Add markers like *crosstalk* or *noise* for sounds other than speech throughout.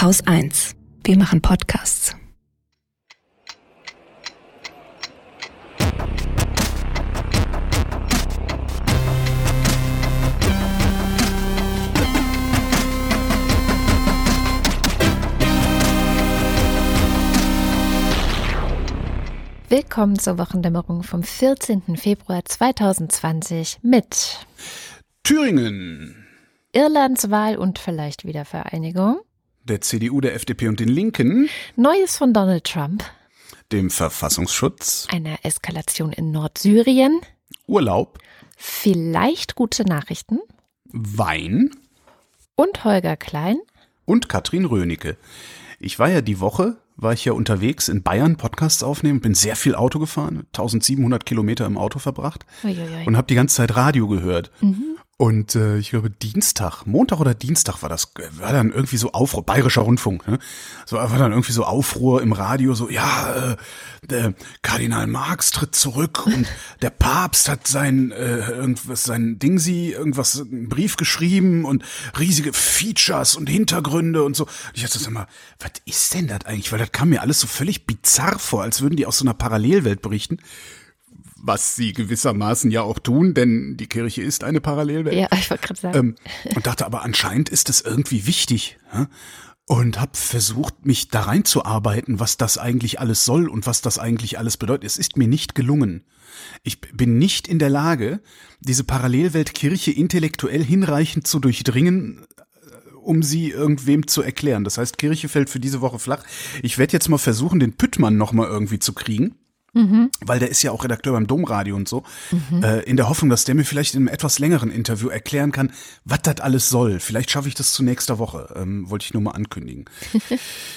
Haus 1. Wir machen Podcasts. Willkommen zur Wochendämmerung vom 14. Februar 2020 mit Thüringen, Irlands Wahl und vielleicht Wiedervereinigung, der CDU, der FDP und den Linken, Neues von Donald Trump, dem Verfassungsschutz, einer Eskalation in Nordsyrien, Urlaub, vielleicht gute Nachrichten Wein und Holger Klein. und Katrin Rönecke. Ich war ja die Woche, war ich ja unterwegs in Bayern Podcasts aufnehmen, bin sehr viel Auto gefahren, 1700 Kilometer im Auto verbracht Uiuiui. und habe die ganze Zeit Radio gehört. Und äh, ich glaube Dienstag, Montag oder Dienstag war das, war dann irgendwie so Aufruhr, bayerischer Rundfunk, ne? So war dann irgendwie so Aufruhr im Radio, so ja, äh, der Kardinal Marx tritt zurück *laughs* und der Papst hat sein äh, irgendwas, sein Dingsi, irgendwas, einen Brief geschrieben und riesige Features und Hintergründe und so. Und ich dachte so mal, was ist denn das eigentlich? Weil das kam mir alles so völlig bizarr vor, als würden die aus so einer Parallelwelt berichten was sie gewissermaßen ja auch tun, denn die Kirche ist eine Parallelwelt. Ja, ich wollte gerade sagen. Ähm, und dachte aber, anscheinend ist das irgendwie wichtig. Ja? Und habe versucht, mich da reinzuarbeiten, was das eigentlich alles soll und was das eigentlich alles bedeutet. Es ist mir nicht gelungen. Ich bin nicht in der Lage, diese Parallelwelt Kirche intellektuell hinreichend zu durchdringen, äh, um sie irgendwem zu erklären. Das heißt, Kirche fällt für diese Woche flach. Ich werde jetzt mal versuchen, den Püttmann noch mal irgendwie zu kriegen weil der ist ja auch Redakteur beim Domradio und so, äh, in der Hoffnung, dass der mir vielleicht in einem etwas längeren Interview erklären kann, was das alles soll. Vielleicht schaffe ich das zu nächster Woche, ähm, wollte ich nur mal ankündigen. *laughs*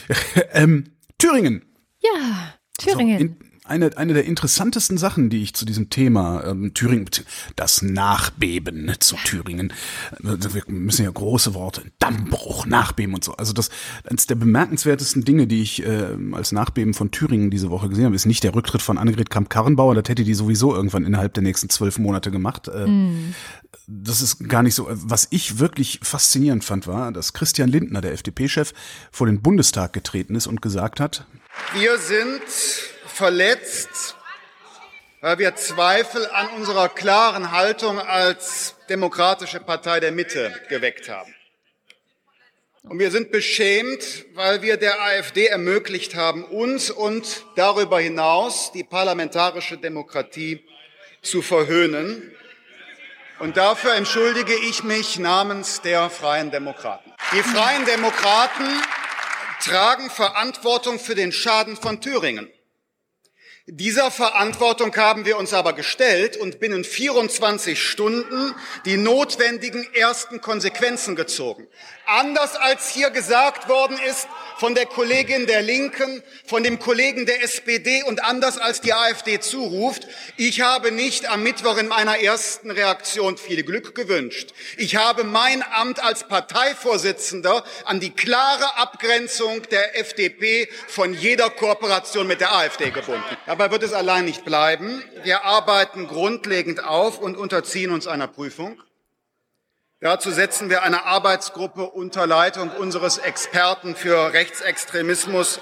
*laughs* ähm, Thüringen. ja, Thüringen. So, in, eine, eine der interessantesten Sachen, die ich zu diesem Thema ähm, Thüringen, das Nachbeben zu Thüringen, wir müssen ja große Worte, Dammbruch, Nachbeben und so. Also das eines der bemerkenswertesten Dinge, die ich äh, als Nachbeben von Thüringen diese Woche gesehen habe, ist nicht der Rücktritt von Annegret Kramp-Karrenbauer, das hätte die sowieso irgendwann innerhalb der nächsten zwölf Monate gemacht. Äh, Das ist gar nicht so. Was ich wirklich faszinierend fand, war, dass Christian Lindner, der FDP-Chef, vor den Bundestag getreten ist und gesagt hat, Wir sind verletzt, weil wir Zweifel an unserer klaren Haltung als demokratische Partei der Mitte geweckt haben. Und wir sind beschämt, weil wir der AfD ermöglicht haben, uns und darüber hinaus die parlamentarische Demokratie zu verhöhnen. Und dafür entschuldige ich mich namens der Freien Demokraten. Die Freien Demokraten tragen Verantwortung für den Schaden von Thüringen. Dieser Verantwortung haben wir uns aber gestellt und binnen 24 Stunden die notwendigen ersten Konsequenzen gezogen. Anders als hier gesagt worden ist von der Kollegin der Linken, von dem Kollegen der SPD und anders als die AfD zuruft, ich habe nicht am Mittwoch in meiner ersten Reaktion viel Glück gewünscht. Ich habe mein Amt als Parteivorsitzender an die klare Abgrenzung der FDP von jeder Kooperation mit der AfD gebunden. Dabei wird es allein nicht bleiben. Wir arbeiten grundlegend auf und unterziehen uns einer Prüfung. Dazu setzen wir eine Arbeitsgruppe unter Leitung unseres Experten für Rechtsextremismus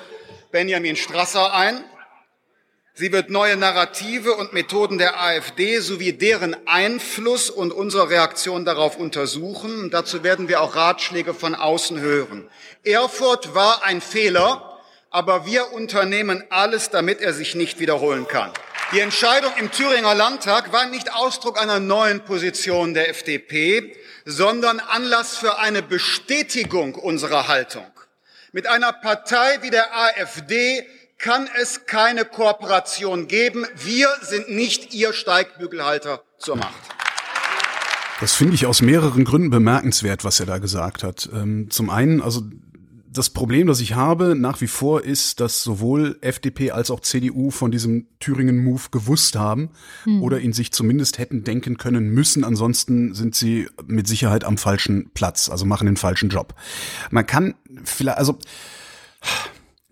Benjamin Strasser ein. Sie wird neue Narrative und Methoden der AfD sowie deren Einfluss und unsere Reaktion darauf untersuchen. Dazu werden wir auch Ratschläge von außen hören. Erfurt war ein Fehler, aber wir unternehmen alles, damit er sich nicht wiederholen kann. Die Entscheidung im Thüringer Landtag war nicht Ausdruck einer neuen Position der FDP, sondern Anlass für eine Bestätigung unserer Haltung. Mit einer Partei wie der AfD kann es keine Kooperation geben. Wir sind nicht ihr Steigbügelhalter zur Macht. Das finde ich aus mehreren Gründen bemerkenswert, was er da gesagt hat. Ähm, zum einen, also das Problem, das ich habe nach wie vor ist, dass sowohl FDP als auch CDU von diesem Thüringen-Move gewusst haben oder ihn sich zumindest hätten denken können müssen. Ansonsten sind sie mit Sicherheit am falschen Platz, also machen den falschen Job. Man kann vielleicht, also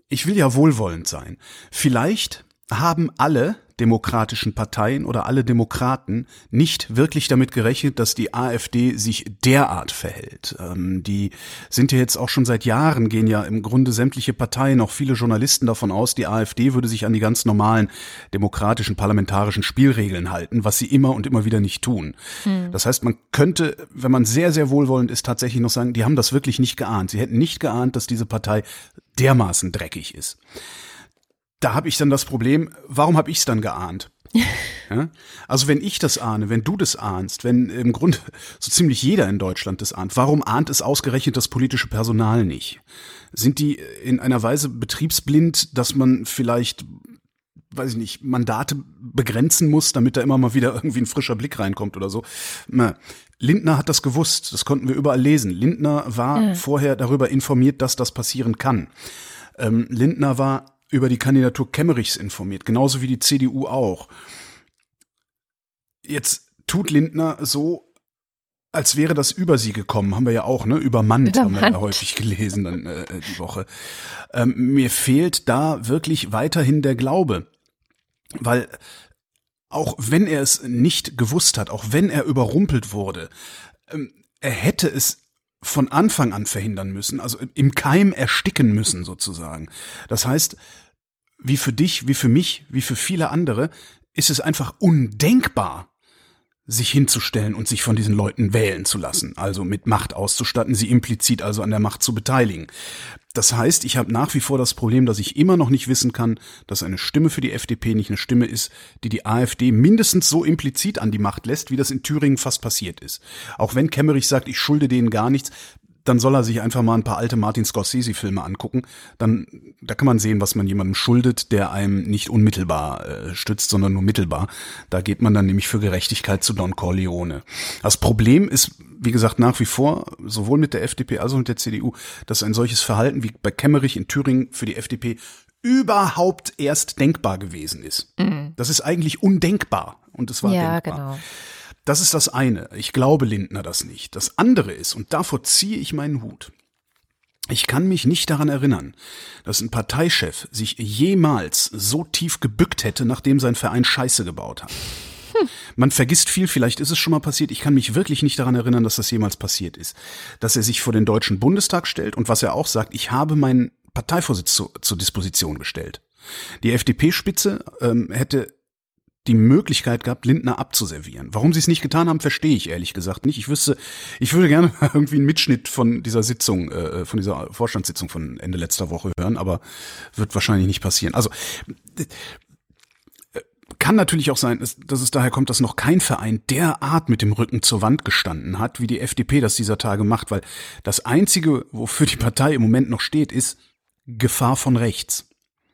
ich will ja wohlwollend sein. Vielleicht haben alle demokratischen Parteien oder alle Demokraten nicht wirklich damit gerechnet, dass die AfD sich derart verhält. Ähm, die sind ja jetzt auch schon seit Jahren, gehen ja im Grunde sämtliche Parteien, auch viele Journalisten davon aus, die AfD würde sich an die ganz normalen demokratischen parlamentarischen Spielregeln halten, was sie immer und immer wieder nicht tun. Hm. Das heißt, man könnte, wenn man sehr, sehr wohlwollend ist, tatsächlich noch sagen, die haben das wirklich nicht geahnt. Sie hätten nicht geahnt, dass diese Partei dermaßen dreckig ist da habe ich dann das Problem, warum habe ich es dann geahnt? *laughs* Ja? Also wenn ich das ahne, wenn du das ahnst, wenn im Grunde so ziemlich jeder in Deutschland das ahnt, warum ahnt es ausgerechnet das politische Personal nicht? Sind die in einer Weise betriebsblind, dass man vielleicht, weiß ich nicht, Mandate begrenzen muss, damit da immer mal wieder irgendwie ein frischer Blick reinkommt oder so? Na, Lindner hat das gewusst, das konnten wir überall lesen. Lindner war ja. vorher darüber informiert, dass das passieren kann. Ähm, Lindner war über die Kandidatur Kemmerichs informiert, genauso wie die CDU auch. Jetzt tut Lindner so, als wäre das über sie gekommen, haben wir ja auch, ne? Übermannt, Übermannt. haben wir ja häufig gelesen dann äh, die Woche. Ähm, mir fehlt da wirklich weiterhin der Glaube, weil auch wenn er es nicht gewusst hat, auch wenn er überrumpelt wurde, ähm, er hätte es von Anfang an verhindern müssen, also im Keim ersticken müssen sozusagen. Das heißt, wie für dich, wie für mich, wie für viele andere, ist es einfach undenkbar, sich hinzustellen und sich von diesen Leuten wählen zu lassen, also mit Macht auszustatten, sie implizit also an der Macht zu beteiligen. Das heißt, ich habe nach wie vor das Problem, dass ich immer noch nicht wissen kann, dass eine Stimme für die FDP nicht eine Stimme ist, die die AfD mindestens so implizit an die Macht lässt, wie das in Thüringen fast passiert ist. Auch wenn Kemmerich sagt, ich schulde denen gar nichts, dann soll er sich einfach mal ein paar alte Martin Scorsese-Filme angucken. Dann, da kann man sehen, was man jemandem schuldet, der einem nicht unmittelbar äh, stützt, sondern nur mittelbar. Da geht man dann nämlich für Gerechtigkeit zu Don Corleone. Das Problem ist, wie gesagt, nach wie vor, sowohl mit der FDP als auch mit der CDU, dass ein solches Verhalten wie bei Kemmerich in Thüringen für die FDP überhaupt erst denkbar gewesen ist. Mhm. Das ist eigentlich undenkbar. Und es war ja, denkbar. Genau. Das ist das eine. Ich glaube Lindner das nicht. Das andere ist, und davor ziehe ich meinen Hut. Ich kann mich nicht daran erinnern, dass ein Parteichef sich jemals so tief gebückt hätte, nachdem sein Verein Scheiße gebaut hat. Man vergisst viel, vielleicht ist es schon mal passiert. Ich kann mich wirklich nicht daran erinnern, dass das jemals passiert ist. Dass er sich vor den Deutschen Bundestag stellt und was er auch sagt, ich habe meinen Parteivorsitz zu, zur Disposition gestellt. Die FDP-Spitze ähm, hätte die Möglichkeit gehabt, Lindner abzuservieren. Warum sie es nicht getan haben, verstehe ich ehrlich gesagt nicht. Ich wüsste, ich würde gerne *laughs* irgendwie einen Mitschnitt von dieser Sitzung, äh, von dieser Vorstandssitzung von Ende letzter Woche hören, aber wird wahrscheinlich nicht passieren. Also äh, kann natürlich auch sein, dass es daher kommt, dass noch kein Verein derart mit dem Rücken zur Wand gestanden hat, wie die FDP das dieser Tage macht, weil das Einzige, wofür die Partei im Moment noch steht, ist Gefahr von rechts.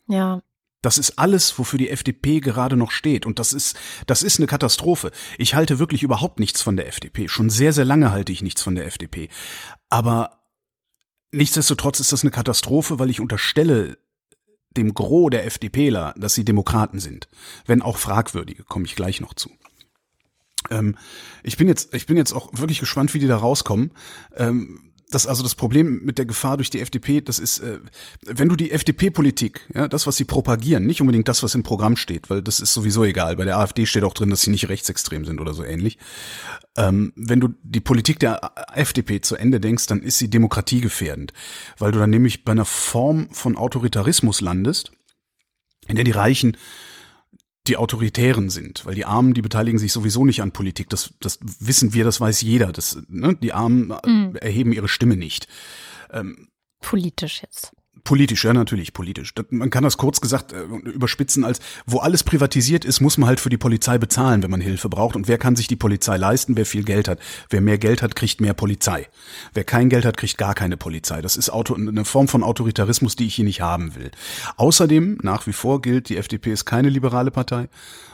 Ja. Das ist alles, wofür die FDP gerade noch steht. Und das ist, das ist eine Katastrophe. Ich halte wirklich überhaupt nichts von der FDP. Schon sehr, sehr lange halte ich nichts von der FDP. Aber nichtsdestotrotz ist das eine Katastrophe, weil ich unterstelle dem Gros der FDPler, dass sie Demokraten sind. Wenn auch fragwürdige, komme ich gleich noch zu. Ähm, ich bin jetzt, ich bin jetzt auch wirklich gespannt, wie die da rauskommen. Ähm, das also das Problem mit der Gefahr durch die FDP, das ist, äh, wenn du die FDP-Politik, ja, das, was sie propagieren, nicht unbedingt das, was im Programm steht, weil das ist sowieso egal. Bei der AfD steht auch drin, dass sie nicht rechtsextrem sind oder so ähnlich. Ähm, wenn du die Politik der FDP zu Ende denkst, dann ist sie demokratiegefährdend, weil du dann nämlich bei einer Form von Autoritarismus landest, in der die Reichen die Autoritären sind, weil die Armen, die beteiligen sich sowieso nicht an Politik. Das, das wissen wir, das weiß jeder. Das, ne? Die Armen mhm. erheben ihre Stimme nicht. Ähm, Politisch jetzt. Politisch, ja, natürlich, politisch. Man kann das kurz gesagt äh, überspitzen als, wo alles privatisiert ist, muss man halt für die Polizei bezahlen, wenn man Hilfe braucht. Und wer kann sich die Polizei leisten? Wer viel Geld hat. Wer mehr Geld hat, kriegt mehr Polizei. Wer kein Geld hat, kriegt gar keine Polizei. Das ist Auto, eine Form von Autoritarismus, die ich hier nicht haben will. Außerdem, nach wie vor gilt, die FDP ist keine liberale Partei,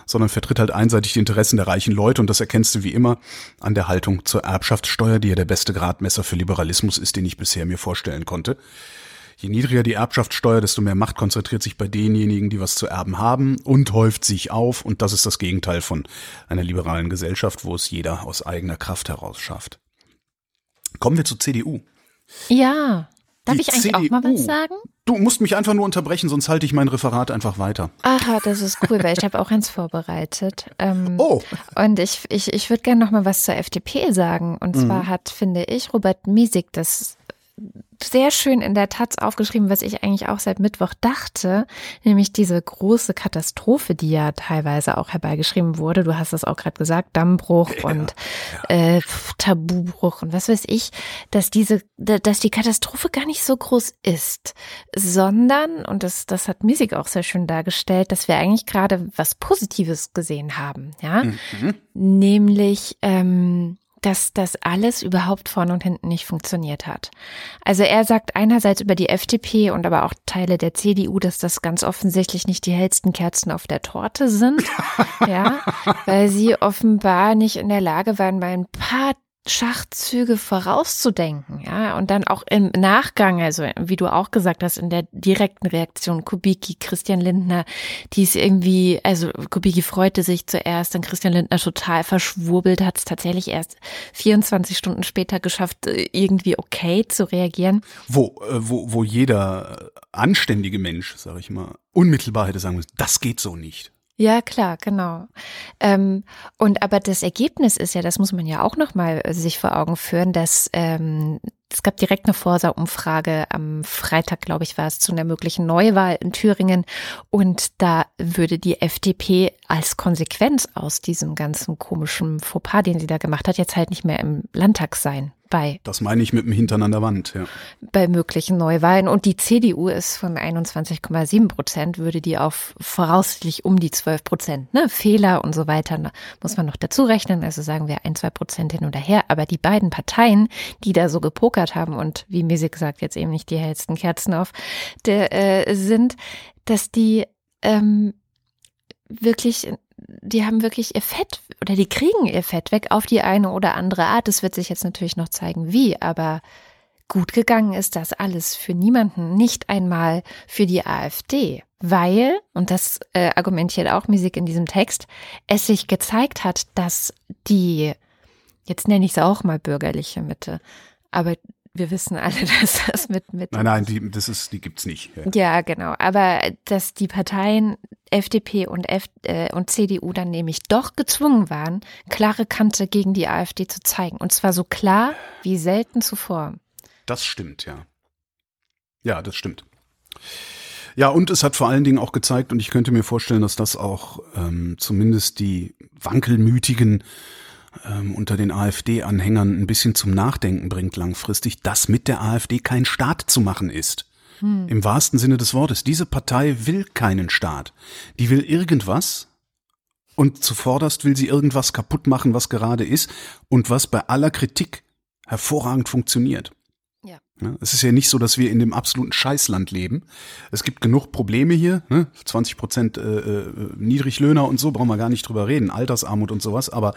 sondern vertritt halt einseitig die Interessen der reichen Leute. Und das erkennst du wie immer an der Haltung zur Erbschaftssteuer, die ja der beste Gradmesser für Liberalismus ist, den ich bisher mir vorstellen konnte. Je niedriger die Erbschaftssteuer, desto mehr Macht konzentriert sich bei denjenigen, die was zu erben haben und häuft sich auf. Und das ist das Gegenteil von einer liberalen Gesellschaft, wo es jeder aus eigener Kraft heraus schafft. Kommen wir zur CDU. Ja. Darf die ich eigentlich CDU, auch mal was sagen? Du musst mich einfach nur unterbrechen, sonst halte ich mein Referat einfach weiter. Aha, das ist cool, weil ich habe auch eins vorbereitet. Ähm, Oh. Und ich, ich, ich würde gerne noch mal was zur FDP sagen. Und zwar hat, finde ich, Robert Miesig das sehr schön in der Taz aufgeschrieben, was ich eigentlich auch seit Mittwoch dachte, nämlich diese große Katastrophe, die ja teilweise auch herbeigeschrieben wurde. Du hast es auch gerade gesagt, Dammbruch und Äh, Tabubruch und was weiß ich, dass diese, da- dass die Katastrophe gar nicht so groß ist, sondern, und das, das hat Misik auch sehr schön dargestellt, dass wir eigentlich gerade was Positives gesehen haben, ja, nämlich, ähm, dass das alles überhaupt vorne und hinten nicht funktioniert hat. Also er sagt einerseits über die FDP und aber auch Teile der CDU, dass das ganz offensichtlich nicht die hellsten Kerzen auf der Torte sind, *laughs* ja, weil sie offenbar nicht in der Lage waren, mal ein paar Schachzüge vorauszudenken, ja, und dann auch im Nachgang, also wie du auch gesagt hast, in der direkten Reaktion Kubicki, Christian Lindner, die ist irgendwie, also Kubicki freute sich zuerst, dann Christian Lindner total verschwurbelt, hat es tatsächlich erst 24 Stunden später geschafft, äh, irgendwie okay zu reagieren. Wo, äh, wo, wo jeder anständige Mensch, sag ich mal, unmittelbar hätte sagen müssen, das geht so nicht. Ja, klar, genau. Ähm, und aber das Ergebnis ist ja, das muss man ja auch nochmal sich vor Augen führen, dass ähm, es gab direkt eine Forsa-Umfrage am Freitag, glaube ich, war es zu einer möglichen Neuwahl in Thüringen. Und da würde die FDP als Konsequenz aus diesem ganzen komischen Fauxpas, den sie da gemacht hat, jetzt halt nicht mehr im Landtag sein bei Das meine ich mit dem Hintern an der Wand, ja. bei möglichen Neuwahlen. Und die CDU ist von 21,7 Prozent, würde die auf voraussichtlich um die 12 Prozent, ne, Fehler und so weiter, muss man noch dazu rechnen. Also sagen wir ein, zwei Prozent hin oder her. Aber die beiden Parteien, die da so gepokert haben und wie Misik sagt, jetzt eben nicht die hellsten Kerzen auf, der, äh, sind, dass die ähm, wirklich, die haben wirklich ihr Fett oder die kriegen ihr Fett weg auf die eine oder andere Art. Es wird sich jetzt natürlich noch zeigen, wie, aber gut gegangen ist das alles für niemanden, nicht einmal für die AfD, weil, und das äh, argumentiert auch Musik in diesem Text, es sich gezeigt hat, dass die, jetzt nenne ich es auch mal bürgerliche Mitte, aber wir wissen alle, *laughs* dass das mit, mit Nein, nein, die, das ist, die gibt's nicht. Ja. ja, genau. Aber dass die Parteien FDP und, F äh, und CDU dann nämlich doch gezwungen waren, klare Kante gegen die AfD zu zeigen. Und zwar so klar wie selten zuvor. Das stimmt, ja. Ja, das stimmt. Ja, und es hat vor allen Dingen auch gezeigt, und ich könnte mir vorstellen, dass das auch ähm, zumindest die wankelmütigen ähm, unter den AfD-Anhängern ein bisschen zum Nachdenken bringt langfristig, dass mit der AfD kein Staat zu machen ist. Im wahrsten Sinne des Wortes. Diese Partei will keinen Staat. Die will irgendwas und zuvorderst will sie irgendwas kaputt machen, was gerade ist und was bei aller Kritik hervorragend funktioniert. Ja. Ja, es ist ja nicht so, dass wir in dem absoluten Scheißland leben. Es gibt genug Probleme hier, ne? 20 Prozent äh, äh, Niedriglöhner und so, brauchen wir gar nicht drüber reden, Altersarmut und sowas, aber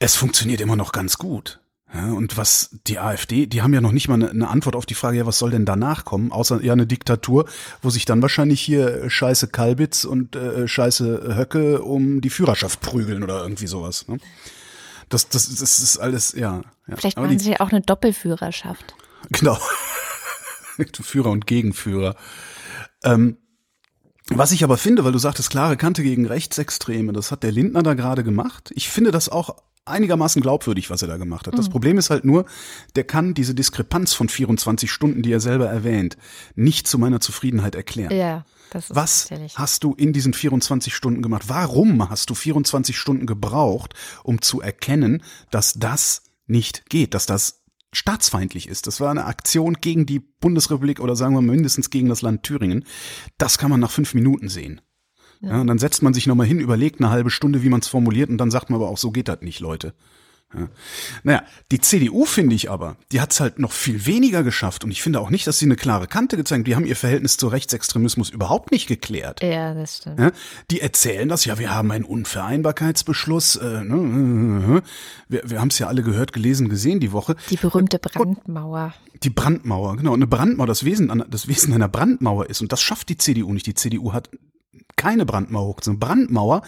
es funktioniert immer noch ganz gut. Ja, und was die AfD, die haben ja noch nicht mal eine, eine Antwort auf die Frage, ja, was soll denn danach kommen, außer ja eine Diktatur, wo sich dann wahrscheinlich hier äh, scheiße Kalbitz und äh, scheiße Höcke um die Führerschaft prügeln oder irgendwie sowas. Ne? Das, das, das ist alles, ja. ja. Vielleicht Aber machen sie auch eine Doppelführerschaft. *laughs* Genau. *laughs* Führer und Gegenführer. Ähm, was ich aber finde, weil du sagtest, klare Kante gegen Rechtsextreme, das hat der Lindner da gerade gemacht. Ich finde das auch einigermaßen glaubwürdig, was er da gemacht hat. Das Problem ist halt nur, der kann diese Diskrepanz von 24 Stunden, die er selber erwähnt, nicht zu meiner Zufriedenheit erklären. Ja, das ist Was tatsächlich. hast du in diesen 24 Stunden gemacht? Warum hast du 24 Stunden gebraucht, um zu erkennen, dass das nicht geht, dass das staatsfeindlich ist? Das war eine Aktion gegen die Bundesrepublik oder sagen wir mindestens gegen das Land Thüringen. Das kann man nach fünf Minuten sehen. Ja. und dann setzt man sich nochmal hin, überlegt eine halbe Stunde, wie man es formuliert und dann sagt man aber auch, so geht das nicht, Leute. Ja. Naja, die CDU finde ich aber, die hat es halt noch viel weniger geschafft und ich finde auch nicht, dass sie eine klare Kante gezeigt haben. Die haben ihr Verhältnis zu Rechtsextremismus überhaupt nicht geklärt. Ja, das stimmt. Ja, die erzählen das, ja, wir haben einen Unvereinbarkeitsbeschluss. Äh, ne, wir wir haben es ja alle gehört, gelesen, gesehen die Woche. Die berühmte Brandmauer. Die Brandmauer, genau. Eine Brandmauer, das Wesen, das Wesen einer Brandmauer ist, und das schafft die CDU nicht. Die CDU hat keine Brandmauer hoch. So eine Brandmauer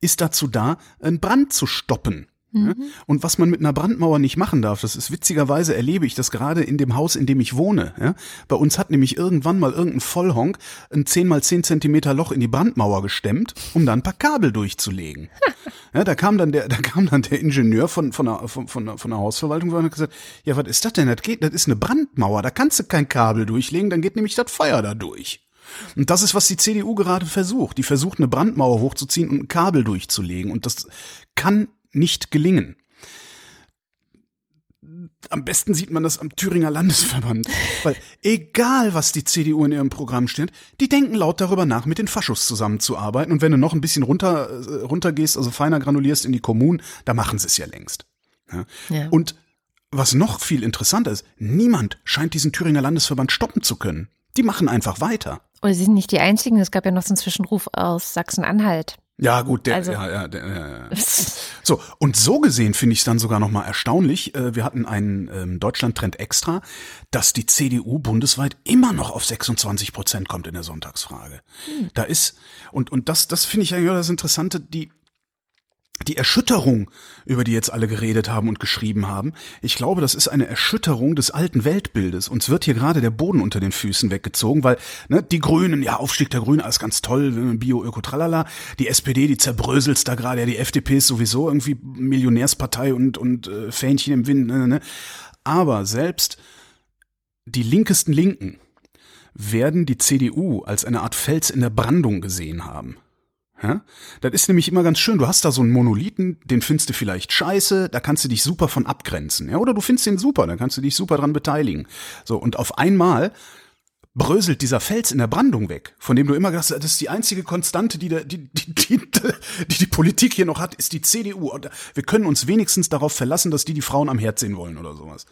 ist dazu da, einen Brand zu stoppen. Mhm. Und was man mit einer Brandmauer nicht machen darf, das ist witzigerweise erlebe ich das gerade in dem Haus, in dem ich wohne. Ja? Bei uns hat nämlich irgendwann mal irgendein Vollhonk ein 10 mal 10 Zentimeter Loch in die Brandmauer gestemmt, um da ein paar Kabel durchzulegen. *laughs* ja, da kam dann der, da kam dann der Ingenieur von, von, der, von, von, der, von der Hausverwaltung und hat gesagt, ja, was ist das denn? Das geht, das ist eine Brandmauer, da kannst du kein Kabel durchlegen, dann geht nämlich das Feuer da durch. Und das ist, was die CDU gerade versucht. Die versucht, eine Brandmauer hochzuziehen und ein Kabel durchzulegen. Und das kann nicht gelingen. Am besten sieht man das am Thüringer Landesverband, weil egal was die CDU in ihrem Programm steht, die denken laut darüber nach, mit den Faschos zusammenzuarbeiten. Und wenn du noch ein bisschen runter, äh, runtergehst, also feiner granulierst in die Kommunen, da machen sie es ja längst. Ja. Ja. Und was noch viel interessanter ist, niemand scheint diesen Thüringer Landesverband stoppen zu können. Die machen einfach weiter. Oder sie sind nicht die einzigen, es gab ja noch so einen Zwischenruf aus Sachsen-Anhalt. Ja, gut, der, also. ja, ja, der, ja. *laughs* So, und so gesehen finde ich es dann sogar nochmal erstaunlich. Äh, wir hatten einen ähm, Deutschland-Trend extra, dass die CDU bundesweit immer noch auf 26 Prozent kommt in der Sonntagsfrage. Hm. Da ist, und, und das, das finde ich ja das Interessante, die, die Erschütterung, über die jetzt alle geredet haben und geschrieben haben, ich glaube, das ist eine Erschütterung des alten Weltbildes. Uns wird hier gerade der Boden unter den Füßen weggezogen, weil ne, die Grünen, ja, Aufstieg der Grünen, alles ganz toll, Bio, Öko, tralala. Die SPD, die zerbröselst da gerade, ja, die FDP ist sowieso irgendwie Millionärspartei und, und äh, Fähnchen im Wind. Ne, ne. ne. Aber selbst die linkesten Linken werden die CDU als eine Art Fels in der Brandung gesehen haben. Ja? Das ist nämlich immer ganz schön. Du hast da so einen Monolithen, den findest du vielleicht scheiße, da kannst du dich super von abgrenzen. Ja? Oder du findest den super, da kannst du dich super dran beteiligen. So, und auf einmal bröselt dieser Fels in der Brandung weg, von dem du immer gedacht hast, das ist die einzige Konstante, die, der, die, die, die, die die Politik hier noch hat, ist die CDU. Und wir können uns wenigstens darauf verlassen, dass die die Frauen am Herd sehen wollen oder sowas.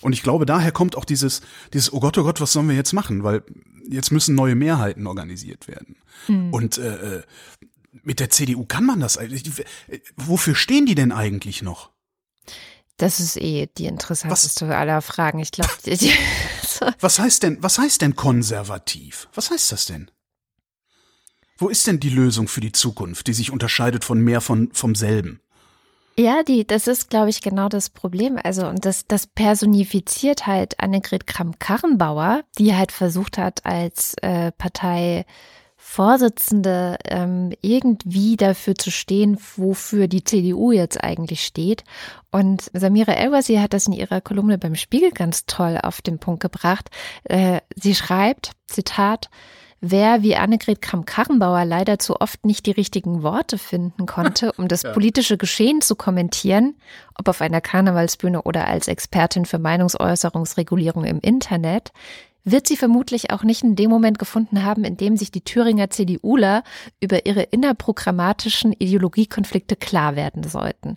Und ich glaube, daher kommt auch dieses, dieses, oh Gott, oh Gott, was sollen wir jetzt machen? Weil jetzt müssen neue Mehrheiten organisiert werden. Hm. Und äh, äh mit der CDU kann man das eigentlich. Wofür stehen die denn eigentlich noch? Das ist eh die interessanteste was, aller Fragen. Ich glaube, *laughs* was heißt denn, was heißt denn konservativ? Was heißt das denn? Wo ist denn die Lösung für die Zukunft, die sich unterscheidet von mehr von vom selben? Ja, die, das ist, glaube ich, genau das Problem. Also, und das, das personifiziert halt Annegret Kramp-Karrenbauer, die halt versucht hat, als äh, Partei Vorsitzende ähm, irgendwie dafür zu stehen, wofür die CDU jetzt eigentlich steht. Und Samira Elwasi hat das in ihrer Kolumne beim Spiegel ganz toll auf den Punkt gebracht. Äh, sie schreibt, Zitat, Wer wie Annegret Kramp-Karrenbauer leider zu oft nicht die richtigen Worte finden konnte, um das *laughs* politische Geschehen zu kommentieren, ob auf einer Karnevalsbühne oder als Expertin für Meinungsäußerungsregulierung im Internet, wird sie vermutlich auch nicht in dem Moment gefunden haben, in dem sich die Thüringer CDUler über ihre innerprogrammatischen Ideologiekonflikte klar werden sollten.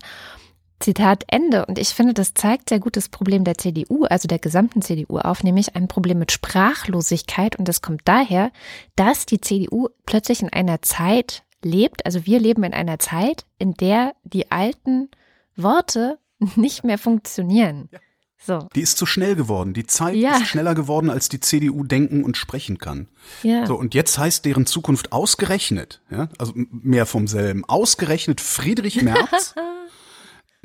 Zitat Ende. Und ich finde, das zeigt sehr gut das Problem der CDU, also der gesamten CDU auf, nämlich ein Problem mit Sprachlosigkeit. Und das kommt daher, dass die CDU plötzlich in einer Zeit lebt, also wir leben in einer Zeit, in der die alten Worte nicht mehr funktionieren. Ja. So. Die ist zu schnell geworden. Die Zeit ja. ist schneller geworden, als die CDU denken und sprechen kann. Ja. So, und jetzt heißt deren Zukunft ausgerechnet, ja, also mehr vom selben, ausgerechnet Friedrich Merz. *laughs*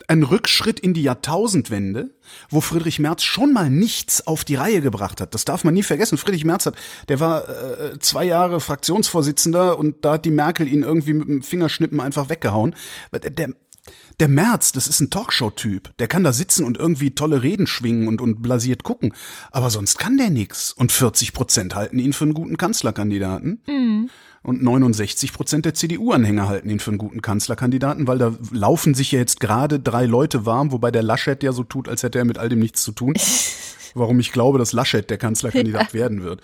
ein Rückschritt in die Jahrtausendwende, wo Friedrich Merz schon mal nichts auf die Reihe gebracht hat. Das darf man nie vergessen. Friedrich Merz hat, der war äh, zwei Jahre Fraktionsvorsitzender und da hat die Merkel ihn irgendwie mit dem Fingerschnippen einfach weggehauen. Der, der Merz, das ist ein Talkshow-Typ. Der kann da sitzen und irgendwie tolle Reden schwingen und, und blasiert gucken. Aber sonst kann der nix. Und 40 Prozent halten ihn für einen guten Kanzlerkandidaten. Mhm. Und 69 Prozent der CDU-Anhänger halten ihn für einen guten Kanzlerkandidaten, weil da laufen sich ja jetzt gerade drei Leute warm, wobei der Laschet ja so tut, als hätte er mit all dem nichts zu tun. *laughs* Warum ich glaube, dass Laschet der Kanzlerkandidat ja. werden wird.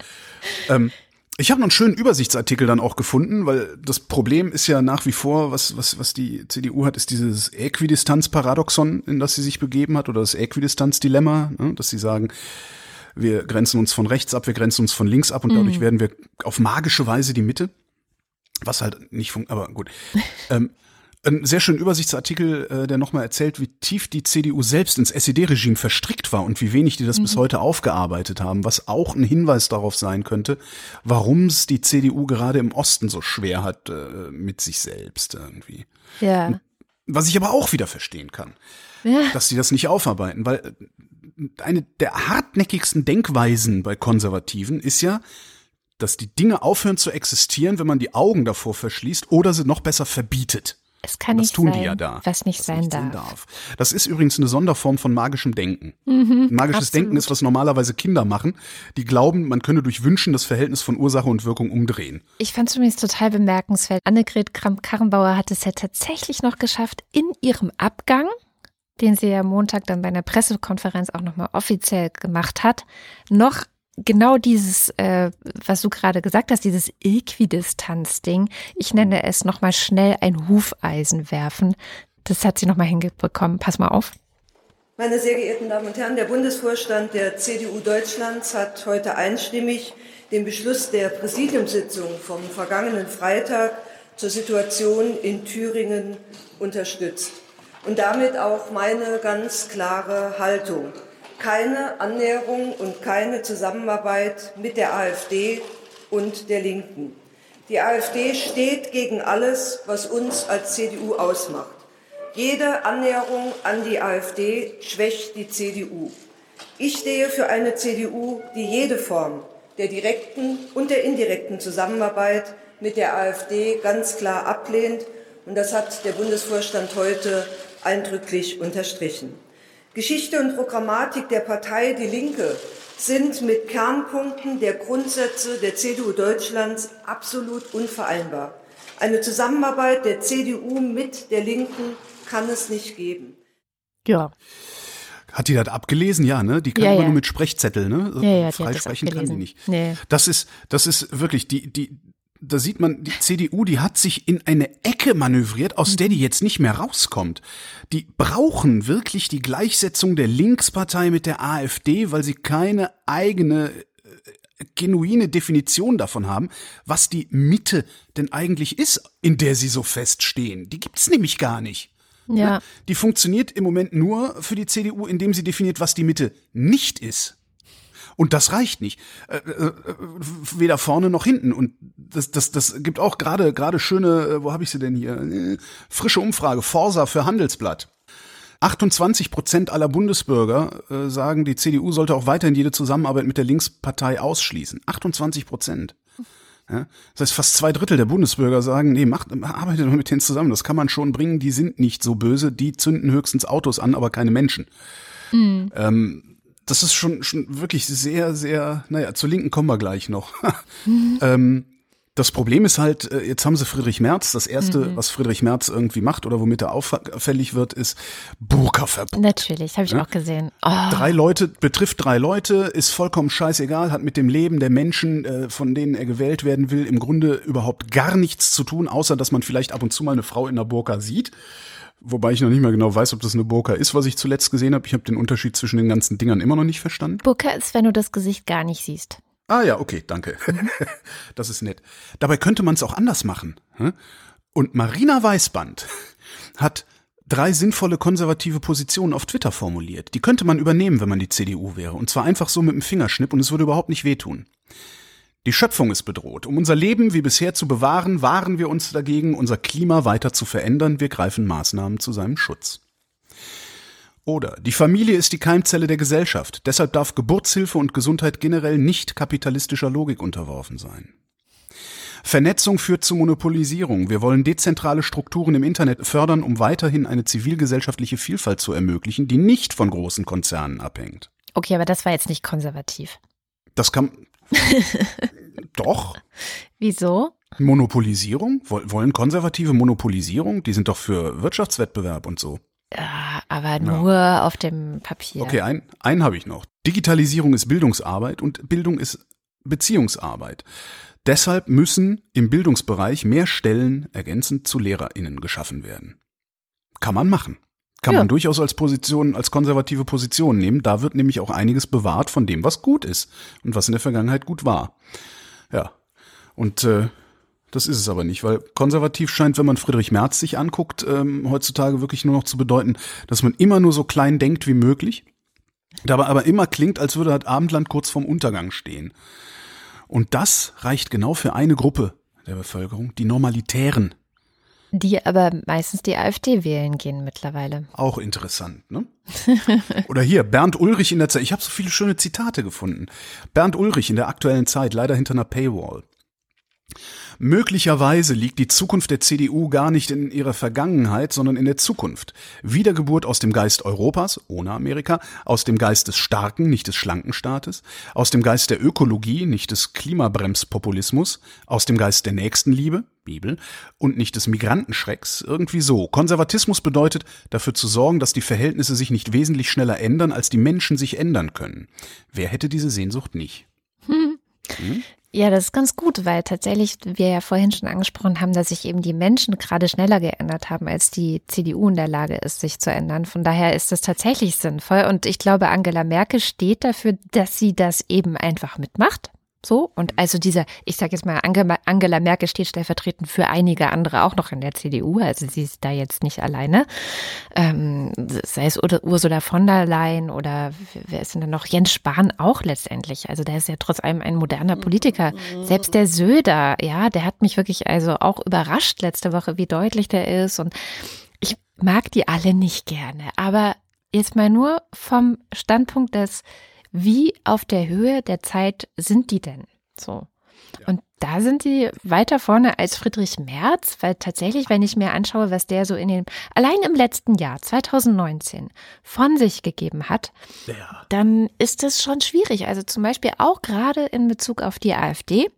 Ähm, ich habe noch einen schönen Übersichtsartikel dann auch gefunden, weil das Problem ist ja nach wie vor, was, was, was die CDU hat, ist dieses Äquidistanzparadoxon, in das sie sich begeben hat, oder das Äquidistanzdilemma, ne, dass sie sagen, wir grenzen uns von rechts ab, wir grenzen uns von links ab und dadurch mhm. werden wir auf magische Weise die Mitte. Was halt nicht funktioniert, aber gut. *laughs* ähm, ein sehr schöner Übersichtsartikel, äh, der nochmal erzählt, wie tief die CDU selbst ins SED-Regime verstrickt war und wie wenig die das mhm. bis heute aufgearbeitet haben, was auch ein Hinweis darauf sein könnte, warum es die CDU gerade im Osten so schwer hat äh, mit sich selbst irgendwie. Ja. Was ich aber auch wieder verstehen kann, Ja. dass sie das nicht aufarbeiten, weil äh, eine der hartnäckigsten Denkweisen bei Konservativen ist ja, dass die Dinge aufhören zu existieren, wenn man die Augen davor verschließt oder sie noch besser verbietet. Es kann das nicht tun sein, die ja da. was nicht was sein nicht darf. Das ist übrigens eine Sonderform von magischem Denken. Mhm, Magisches absolut. Denken ist, was normalerweise Kinder machen, die glauben, man könne durch Wünschen das Verhältnis von Ursache und Wirkung umdrehen. Ich fand es übrigens total bemerkenswert. Annegret Kramp-Karrenbauer hat es ja tatsächlich noch geschafft, in ihrem Abgang, den sie ja Montag dann bei einer Pressekonferenz auch nochmal offiziell gemacht hat, noch genau dieses, äh, was du gerade gesagt hast, dieses Äquidistanz-Ding, ich nenne es nochmal schnell ein Hufeisen werfen. Das hat sie nochmal hingebekommen. Pass mal auf. Meine sehr geehrten Damen und Herren, der Bundesvorstand der CDU Deutschlands hat heute einstimmig den Beschluss der Präsidiumssitzung vom vergangenen Freitag zur Situation in Thüringen unterstützt. Und damit auch meine ganz klare Haltung. Keine Annäherung und keine Zusammenarbeit mit der AfD und der Linken. Die AfD steht gegen alles, was uns als CDU ausmacht. Jede Annäherung an die AfD schwächt die CDU. Ich stehe für eine CDU, die jede Form der direkten und der indirekten Zusammenarbeit mit der AfD ganz klar ablehnt. Und das hat der Bundesvorstand heute eindrücklich unterstrichen. Geschichte und Programmatik der Partei Die Linke sind mit Kernpunkten der Grundsätze der CDU Deutschlands absolut unvereinbar. Eine Zusammenarbeit der CDU mit der Linken kann es nicht geben. Ja, Hat die das abgelesen? Ja, ne? Die kann Ja, ja. nur mit Sprechzettel, ne? Ja, ja, die hat Frei das sprechen kann die nicht. Nee. Das ist, das ist wirklich, die, die, da sieht man, die CDU, die hat sich in eine Ecke manövriert, aus der die jetzt nicht mehr rauskommt. Die brauchen wirklich die Gleichsetzung der Linkspartei mit der AfD, weil sie keine eigene äh, genuine Definition davon haben, was die Mitte denn eigentlich ist, in der sie so feststehen. Die gibt's nämlich gar nicht. ja. Die funktioniert im Moment nur für die CDU, indem sie definiert, was die Mitte nicht ist. Und das reicht nicht. Äh, äh, äh, weder vorne noch hinten. Und das, das, das gibt auch gerade gerade schöne, wo habe ich sie denn hier? Äh, frische Umfrage, Forsa für Handelsblatt. 28 Prozent aller Bundesbürger äh, sagen, die CDU sollte auch weiterhin jede Zusammenarbeit mit der Linkspartei ausschließen. 28 Prozent. Ja? Das heißt, fast zwei Drittel der Bundesbürger sagen, nee, macht, arbeitet doch mit denen zusammen. Das kann man schon bringen. Die sind nicht so böse. Die zünden höchstens Autos an, aber keine Menschen. Ähm, das ist schon, schon wirklich sehr, sehr, naja, zur Linken kommen wir gleich noch. *laughs* ähm, das Problem ist halt, äh, jetzt haben sie Friedrich Merz. Das erste, was Friedrich Merz irgendwie macht oder womit er auffällig wird, ist Burka-Verbot. Natürlich, habe ich auch gesehen. Oh, Drei Leute, betrifft drei Leute, ist vollkommen scheißegal, hat mit dem Leben der Menschen, äh, von denen er gewählt werden will, im Grunde überhaupt gar nichts zu tun, außer dass man vielleicht ab und zu mal eine Frau in der Burka sieht. Wobei ich noch nicht mal genau weiß, ob das eine Burka ist, was ich zuletzt gesehen habe. Ich habe den Unterschied zwischen den ganzen Dingern immer noch nicht verstanden. Burka ist, wenn du das Gesicht gar nicht siehst. Ah ja, okay, danke. *laughs* Das ist nett. Dabei könnte man es auch anders machen. Und Marina Weißband hat drei sinnvolle konservative Positionen auf Twitter formuliert. Die könnte man übernehmen, wenn man die CDU wäre. Und zwar einfach so mit dem Fingerschnipp und es würde überhaupt nicht wehtun. Die Schöpfung ist bedroht. Um unser Leben wie bisher zu bewahren, wahren wir uns dagegen, unser Klima weiter zu verändern. Wir greifen Maßnahmen zu seinem Schutz. Oder die Familie ist die Keimzelle der Gesellschaft. Deshalb darf Geburtshilfe und Gesundheit generell nicht kapitalistischer Logik unterworfen sein. Vernetzung führt zu Monopolisierung. Wir wollen dezentrale Strukturen im Internet fördern, um weiterhin eine zivilgesellschaftliche Vielfalt zu ermöglichen, die nicht von großen Konzernen abhängt. Okay, aber das war jetzt nicht konservativ. Das kann. *laughs* Doch. Wieso? Monopolisierung? Woll- Wollen konservative Monopolisierung? Die sind doch für Wirtschaftswettbewerb und so. Ja, aber nur auf dem Papier. Okay, ein, einen habe ich noch. Digitalisierung ist Bildungsarbeit und Bildung ist Beziehungsarbeit. Deshalb müssen im Bildungsbereich mehr Stellen ergänzend zu LehrerInnen geschaffen werden. Kann man machen. Kann Ja. man durchaus als Position, als konservative Position nehmen. Da wird nämlich auch einiges bewahrt von dem, was gut ist und was in der Vergangenheit gut war. Ja. Und äh, das ist es aber nicht, weil konservativ scheint, wenn man Friedrich Merz sich anguckt, ähm, heutzutage wirklich nur noch zu bedeuten, dass man immer nur so klein denkt wie möglich, dabei aber immer klingt, als würde das Abendland kurz vorm Untergang stehen. Und das reicht genau für eine Gruppe der Bevölkerung, die Normalitären. Die aber meistens die AfD wählen gehen mittlerweile. Auch interessant, ne? *laughs* Oder hier, Bernd Ulrich in der Zeit. Ich habe so viele schöne Zitate gefunden. Bernd Ulrich in der aktuellen Zeit, leider hinter einer Paywall. Möglicherweise liegt die Zukunft der CDU gar nicht in ihrer Vergangenheit, sondern in der Zukunft. Wiedergeburt aus dem Geist Europas, ohne Amerika, aus dem Geist des starken, nicht des schlanken Staates, aus dem Geist der Ökologie, nicht des Klimabremspopulismus, aus dem Geist der Nächstenliebe, Bibel, und nicht des Migrantenschrecks, irgendwie so. Konservatismus bedeutet, dafür zu sorgen, dass die Verhältnisse sich nicht wesentlich schneller ändern, als die Menschen sich ändern können. Wer hätte diese Sehnsucht nicht? *laughs* Hm. Ja, das ist ganz gut, weil tatsächlich wir ja vorhin schon angesprochen haben, dass sich eben die Menschen gerade schneller geändert haben, als die CDU in der Lage ist, sich zu ändern. Von daher ist das tatsächlich sinnvoll. Und ich glaube, Angela Merkel steht dafür, dass sie das eben einfach mitmacht. So, und also dieser, ich sage jetzt mal, Angela Merkel steht stellvertretend für einige andere auch noch in der CDU, also sie ist da jetzt nicht alleine. Ähm, sei es Ursula von der Leyen oder wer ist denn da noch? Jens Spahn auch letztendlich. Also der ist ja trotz allem ein moderner Politiker. Selbst der Söder, ja, der hat mich wirklich also auch überrascht letzte Woche, wie deutlich der ist. Und ich mag die alle nicht gerne. Aber jetzt mal nur vom Standpunkt des wie auf der Höhe der Zeit sind die denn? So. Ja. Und da sind sie weiter vorne als Friedrich Merz, weil tatsächlich, wenn ich mir anschaue, was der so in den, allein im letzten Jahr, 2019, von sich gegeben hat, ja. dann ist das schon schwierig. Also zum Beispiel auch gerade in Bezug auf die AfD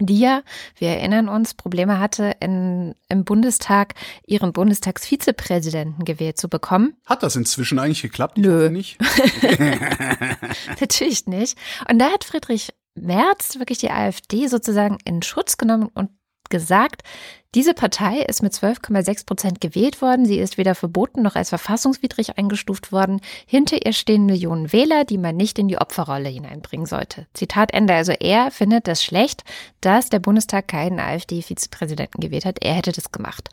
die ja, wir erinnern uns, Probleme hatte, in, im Bundestag ihren Bundestagsvizepräsidenten gewählt zu bekommen. Hat das inzwischen eigentlich geklappt? Nö. Nicht? *laughs* *laughs* Natürlich nicht. Und da hat Friedrich Merz wirklich die AfD sozusagen in Schutz genommen und gesagt, diese Partei ist mit 12,6 Prozent gewählt worden. Sie ist weder verboten noch als verfassungswidrig eingestuft worden. Hinter ihr stehen Millionen Wähler, die man nicht in die Opferrolle hineinbringen sollte. Zitat Ende. Also er findet das schlecht, dass der Bundestag keinen AfD-Vizepräsidenten gewählt hat. Er hätte das gemacht.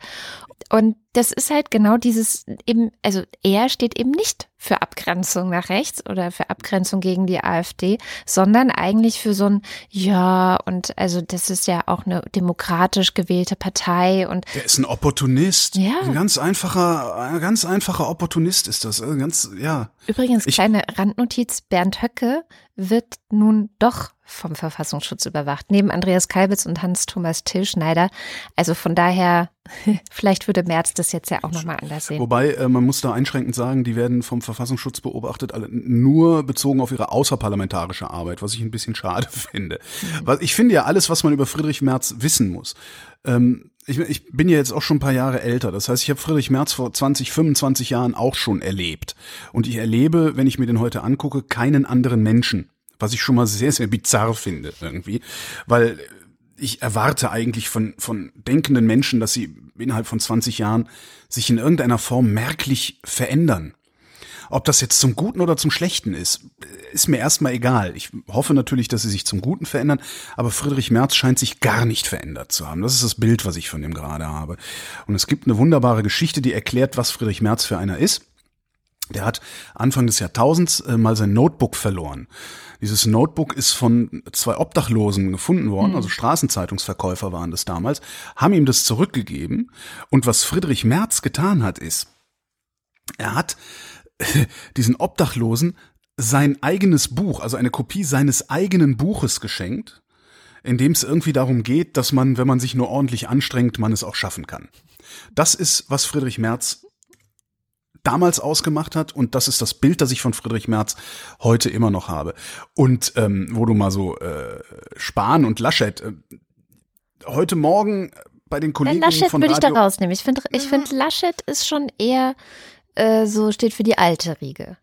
Und das ist halt genau dieses eben, also er steht eben nicht für Abgrenzung nach rechts oder für Abgrenzung gegen die AfD, sondern eigentlich für so ein, ja, und also das ist ja auch eine demokratisch gewählte Partei und. Er ist ein Opportunist. Ja. Ein ganz einfacher, ein ganz einfacher Opportunist ist das. Also ganz, ja. Übrigens, ich, kleine Randnotiz, Bernd Höcke wird nun doch vom Verfassungsschutz überwacht, neben Andreas Kalbitz und Hans-Thomas Tillschneider. Also von daher, *laughs* vielleicht würde Merz das jetzt ja auch nochmal anders sehen. Wobei, äh, man muss da einschränkend sagen, die werden vom Verfassungsschutz beobachtet, alle, nur bezogen auf ihre außerparlamentarische Arbeit, was ich ein bisschen schade *laughs* finde. Mhm. Ich finde ja alles, was man über Friedrich Merz wissen muss. Ähm, ich, ich bin ja jetzt auch schon ein paar Jahre älter. Das heißt, ich habe Friedrich Merz vor 20, 25 Jahren auch schon erlebt. Und ich erlebe, wenn ich mir den heute angucke, keinen anderen Menschen. Was ich schon mal sehr, sehr bizarr finde irgendwie. Weil ich erwarte eigentlich von, von denkenden Menschen, dass sie innerhalb von 20 Jahren sich in irgendeiner Form merklich verändern. Ob das jetzt zum Guten oder zum Schlechten ist, ist mir erstmal egal. Ich hoffe natürlich, dass sie sich zum Guten verändern, aber Friedrich Merz scheint sich gar nicht verändert zu haben. Das ist das Bild, was ich von ihm gerade habe. Und es gibt eine wunderbare Geschichte, die erklärt, was Friedrich Merz für einer ist. Der hat Anfang des Jahrtausends äh, mal sein Notebook verloren. Dieses Notebook ist von zwei Obdachlosen gefunden worden, mhm. also Straßenzeitungsverkäufer waren das damals, haben ihm das zurückgegeben. Und was Friedrich Merz getan hat, ist, er hat *laughs* diesen Obdachlosen sein eigenes Buch, also eine Kopie seines eigenen Buches geschenkt, in dem es irgendwie darum geht, dass man, wenn man sich nur ordentlich anstrengt, man es auch schaffen kann. Das ist, was Friedrich Merz damals ausgemacht hat und das ist das Bild, das ich von Friedrich Merz heute immer noch habe. Und ähm, wo du mal so äh, Spahn und Laschet äh, heute Morgen bei den Kollegen ja, Laschet von würde ich da rausnehmen. Ich finde, ich finde Laschet ist schon eher äh, so steht für die alte Riege.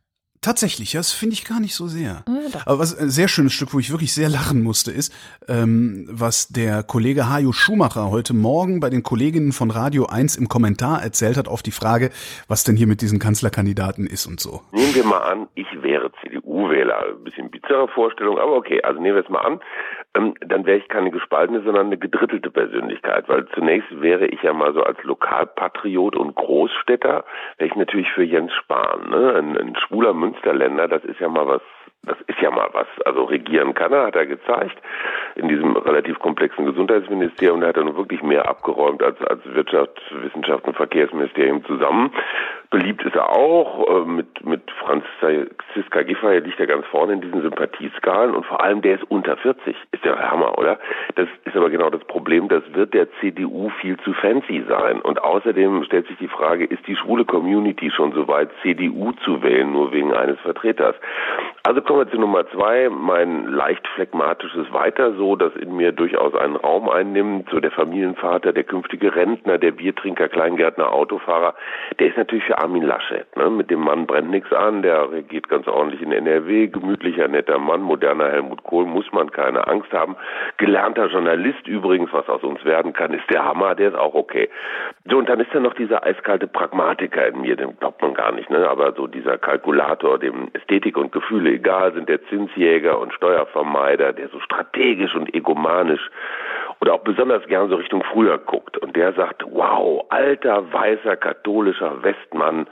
Tatsächlich, das finde ich gar nicht so sehr. Ja, Aber was ein sehr schönes Stück, wo ich wirklich sehr lachen musste, ist, ähm, was der Kollege Hajo Schumacher heute Morgen bei den Kolleginnen von Radio 1 im Kommentar erzählt hat auf die Frage, was denn hier mit diesen Kanzlerkandidaten ist und so. Nehmen wir mal an, ich wäre CDU-Wähler. Ein bisschen bizarre Vorstellung, aber okay, also nehmen wir es mal an dann wäre ich keine gespaltene, sondern eine gedrittelte Persönlichkeit, weil zunächst wäre ich ja mal so als Lokalpatriot und Großstädter, wäre ich natürlich für Jens Spahn, ne? ein, ein schwuler Münsterländer, das ist ja mal was das ist ja mal was. Also regieren kann er, hat er gezeigt. in diesem relativ komplexen Gesundheitsministerium. Da hat er nun wirklich mehr abgeräumt als, als Wirtschafts-, Wissenschafts- und Verkehrsministerium zusammen. Beliebt ist er auch. Äh, mit, mit Franziska Giffey liegt er ganz vorne in diesen Sympathieskalen und vor allem der ist unter 40. Ist der Hammer, oder? Das ist aber genau das Problem. Das wird der CDU viel zu fancy sein. Und außerdem stellt sich die Frage, ist die schwule Community schon so weit, CDU zu wählen, nur wegen eines Vertreters? Also kommen wir zu Nummer zwei. Mein leicht phlegmatisches Weiter so, das in mir durchaus einen Raum einnimmt. So der Familienvater, der künftige Rentner, der Biertrinker, Kleingärtner, Autofahrer. Der ist natürlich für Armin Laschet. Ne? Mit dem Mann brennt nichts an, der geht ganz ordentlich in NRW, gemütlicher, netter Mann, moderner Helmut Kohl, muss man keine Angst haben. Gelernter Journalist übrigens, was aus uns werden kann, ist der Hammer, der ist auch okay. So, und dann ist da noch dieser eiskalte Pragmatiker in mir, den glaubt man gar nicht, ne? aber so dieser Kalkulator, dem Ästhetik und Gefühle egal sind, der Zinsjäger und Steuervermeider, der so strategisch und egomanisch oder auch besonders gern so Richtung früher guckt und der sagt, wow, alter, weißer, katholischer Westmann,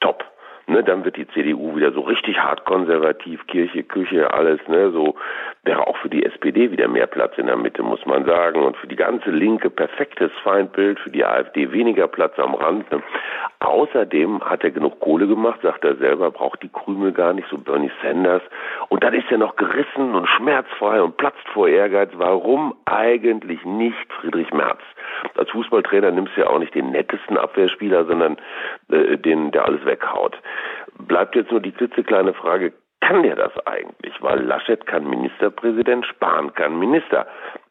top. Ne, dann wird die CDU wieder so richtig hart konservativ, Kirche, Küche, alles, ne, so wäre auch für die SPD wieder mehr Platz in der Mitte, muss man sagen. Und für die ganze Linke perfektes Feindbild, für die AfD weniger Platz am Rand. Ne. Außerdem hat er genug Kohle gemacht, sagt er selber, braucht die Krümel gar nicht, so Bernie Sanders. Und dann ist er noch gerissen und schmerzfrei und platzt vor Ehrgeiz. Warum eigentlich nicht Friedrich Merz? Als Fußballtrainer nimmst du ja auch nicht den nettesten Abwehrspieler, sondern äh, den, der alles weghaut. Bleibt jetzt nur die klitzekleine Frage, kann der das eigentlich? Weil Laschet kann Ministerpräsident, Spahn kann Minister.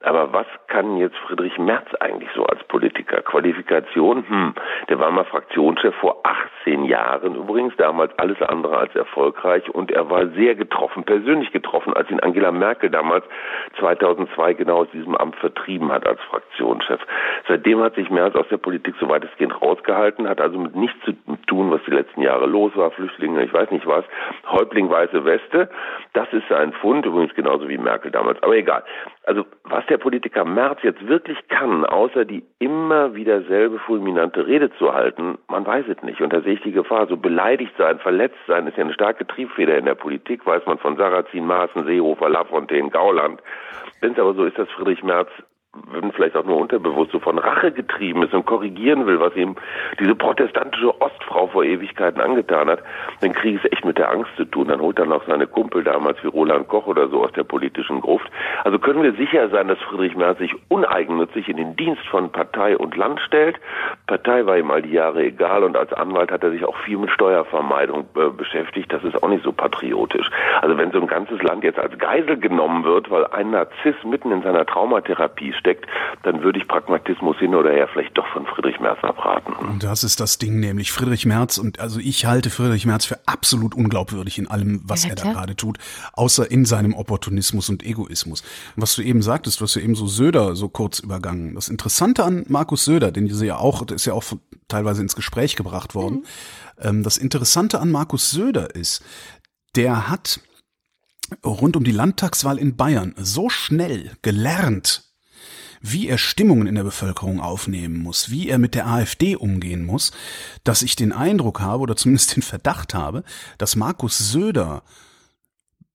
Aber was kann jetzt Friedrich Merz eigentlich so als Politiker? Qualifikation? Hm, der war mal Fraktionschef vor 18 Jahren übrigens, damals alles andere als erfolgreich und er war sehr getroffen, persönlich getroffen, als ihn Angela Merkel damals 2002 genau aus diesem Amt vertrieben hat als Fraktionschef. Seitdem hat sich Merz aus der Politik so weitestgehend rausgehalten, hat also mit nichts zu tun, was die letzten Jahre los war, Flüchtlinge, ich weiß nicht was, Häuptling weiße Weste, das ist sein Fund, übrigens genauso wie Merkel damals, aber egal. Also was der Politiker Merz jetzt wirklich kann, außer die immer wieder selbe fulminante Rede zu halten, man weiß es nicht. Und da sehe ich die Gefahr, so beleidigt sein, verletzt sein, ist ja eine starke Triebfeder in der Politik, weiß man von Sarrazin, Maaßen, Seehofer, Lafontaine, Gauland. Wenn es aber so ist, dass Friedrich Merz wenn vielleicht auch nur unterbewusst so von Rache getrieben ist und korrigieren will, was ihm diese protestantische Ostfrau vor Ewigkeiten angetan hat, dann kriege ich es echt mit der Angst zu tun. Dann holt er noch seine Kumpel damals wie Roland Koch oder so aus der politischen Gruft. Also können wir sicher sein, dass Friedrich Merz sich uneigennützig in den Dienst von Partei und Land stellt. Partei war ihm all die Jahre egal und als Anwalt hat er sich auch viel mit Steuervermeidung äh, beschäftigt. Das ist auch nicht so patriotisch. Also wenn so ein ganzes Land jetzt als Geisel genommen wird, weil ein Narziss mitten in seiner Traumatherapie steckt, dann würde ich Pragmatismus hin oder her vielleicht doch von Friedrich Merz abraten. Und das ist das Ding, nämlich Friedrich Merz und also ich halte Friedrich Merz für absolut unglaubwürdig in allem, was ja, er da gerade tut, außer in seinem Opportunismus und Egoismus. Was du eben sagtest, du hast ja eben so Söder so kurz übergangen. Das Interessante an Markus Söder, den sie ja auch, der ist ja auch teilweise ins Gespräch gebracht worden. Mhm. Das Interessante an Markus Söder ist, der hat rund um die Landtagswahl in Bayern so schnell gelernt, wie er Stimmungen in der Bevölkerung aufnehmen muss, wie er mit der AfD umgehen muss, dass ich den Eindruck habe oder *laughs* zumindest den Verdacht habe, dass Markus Söder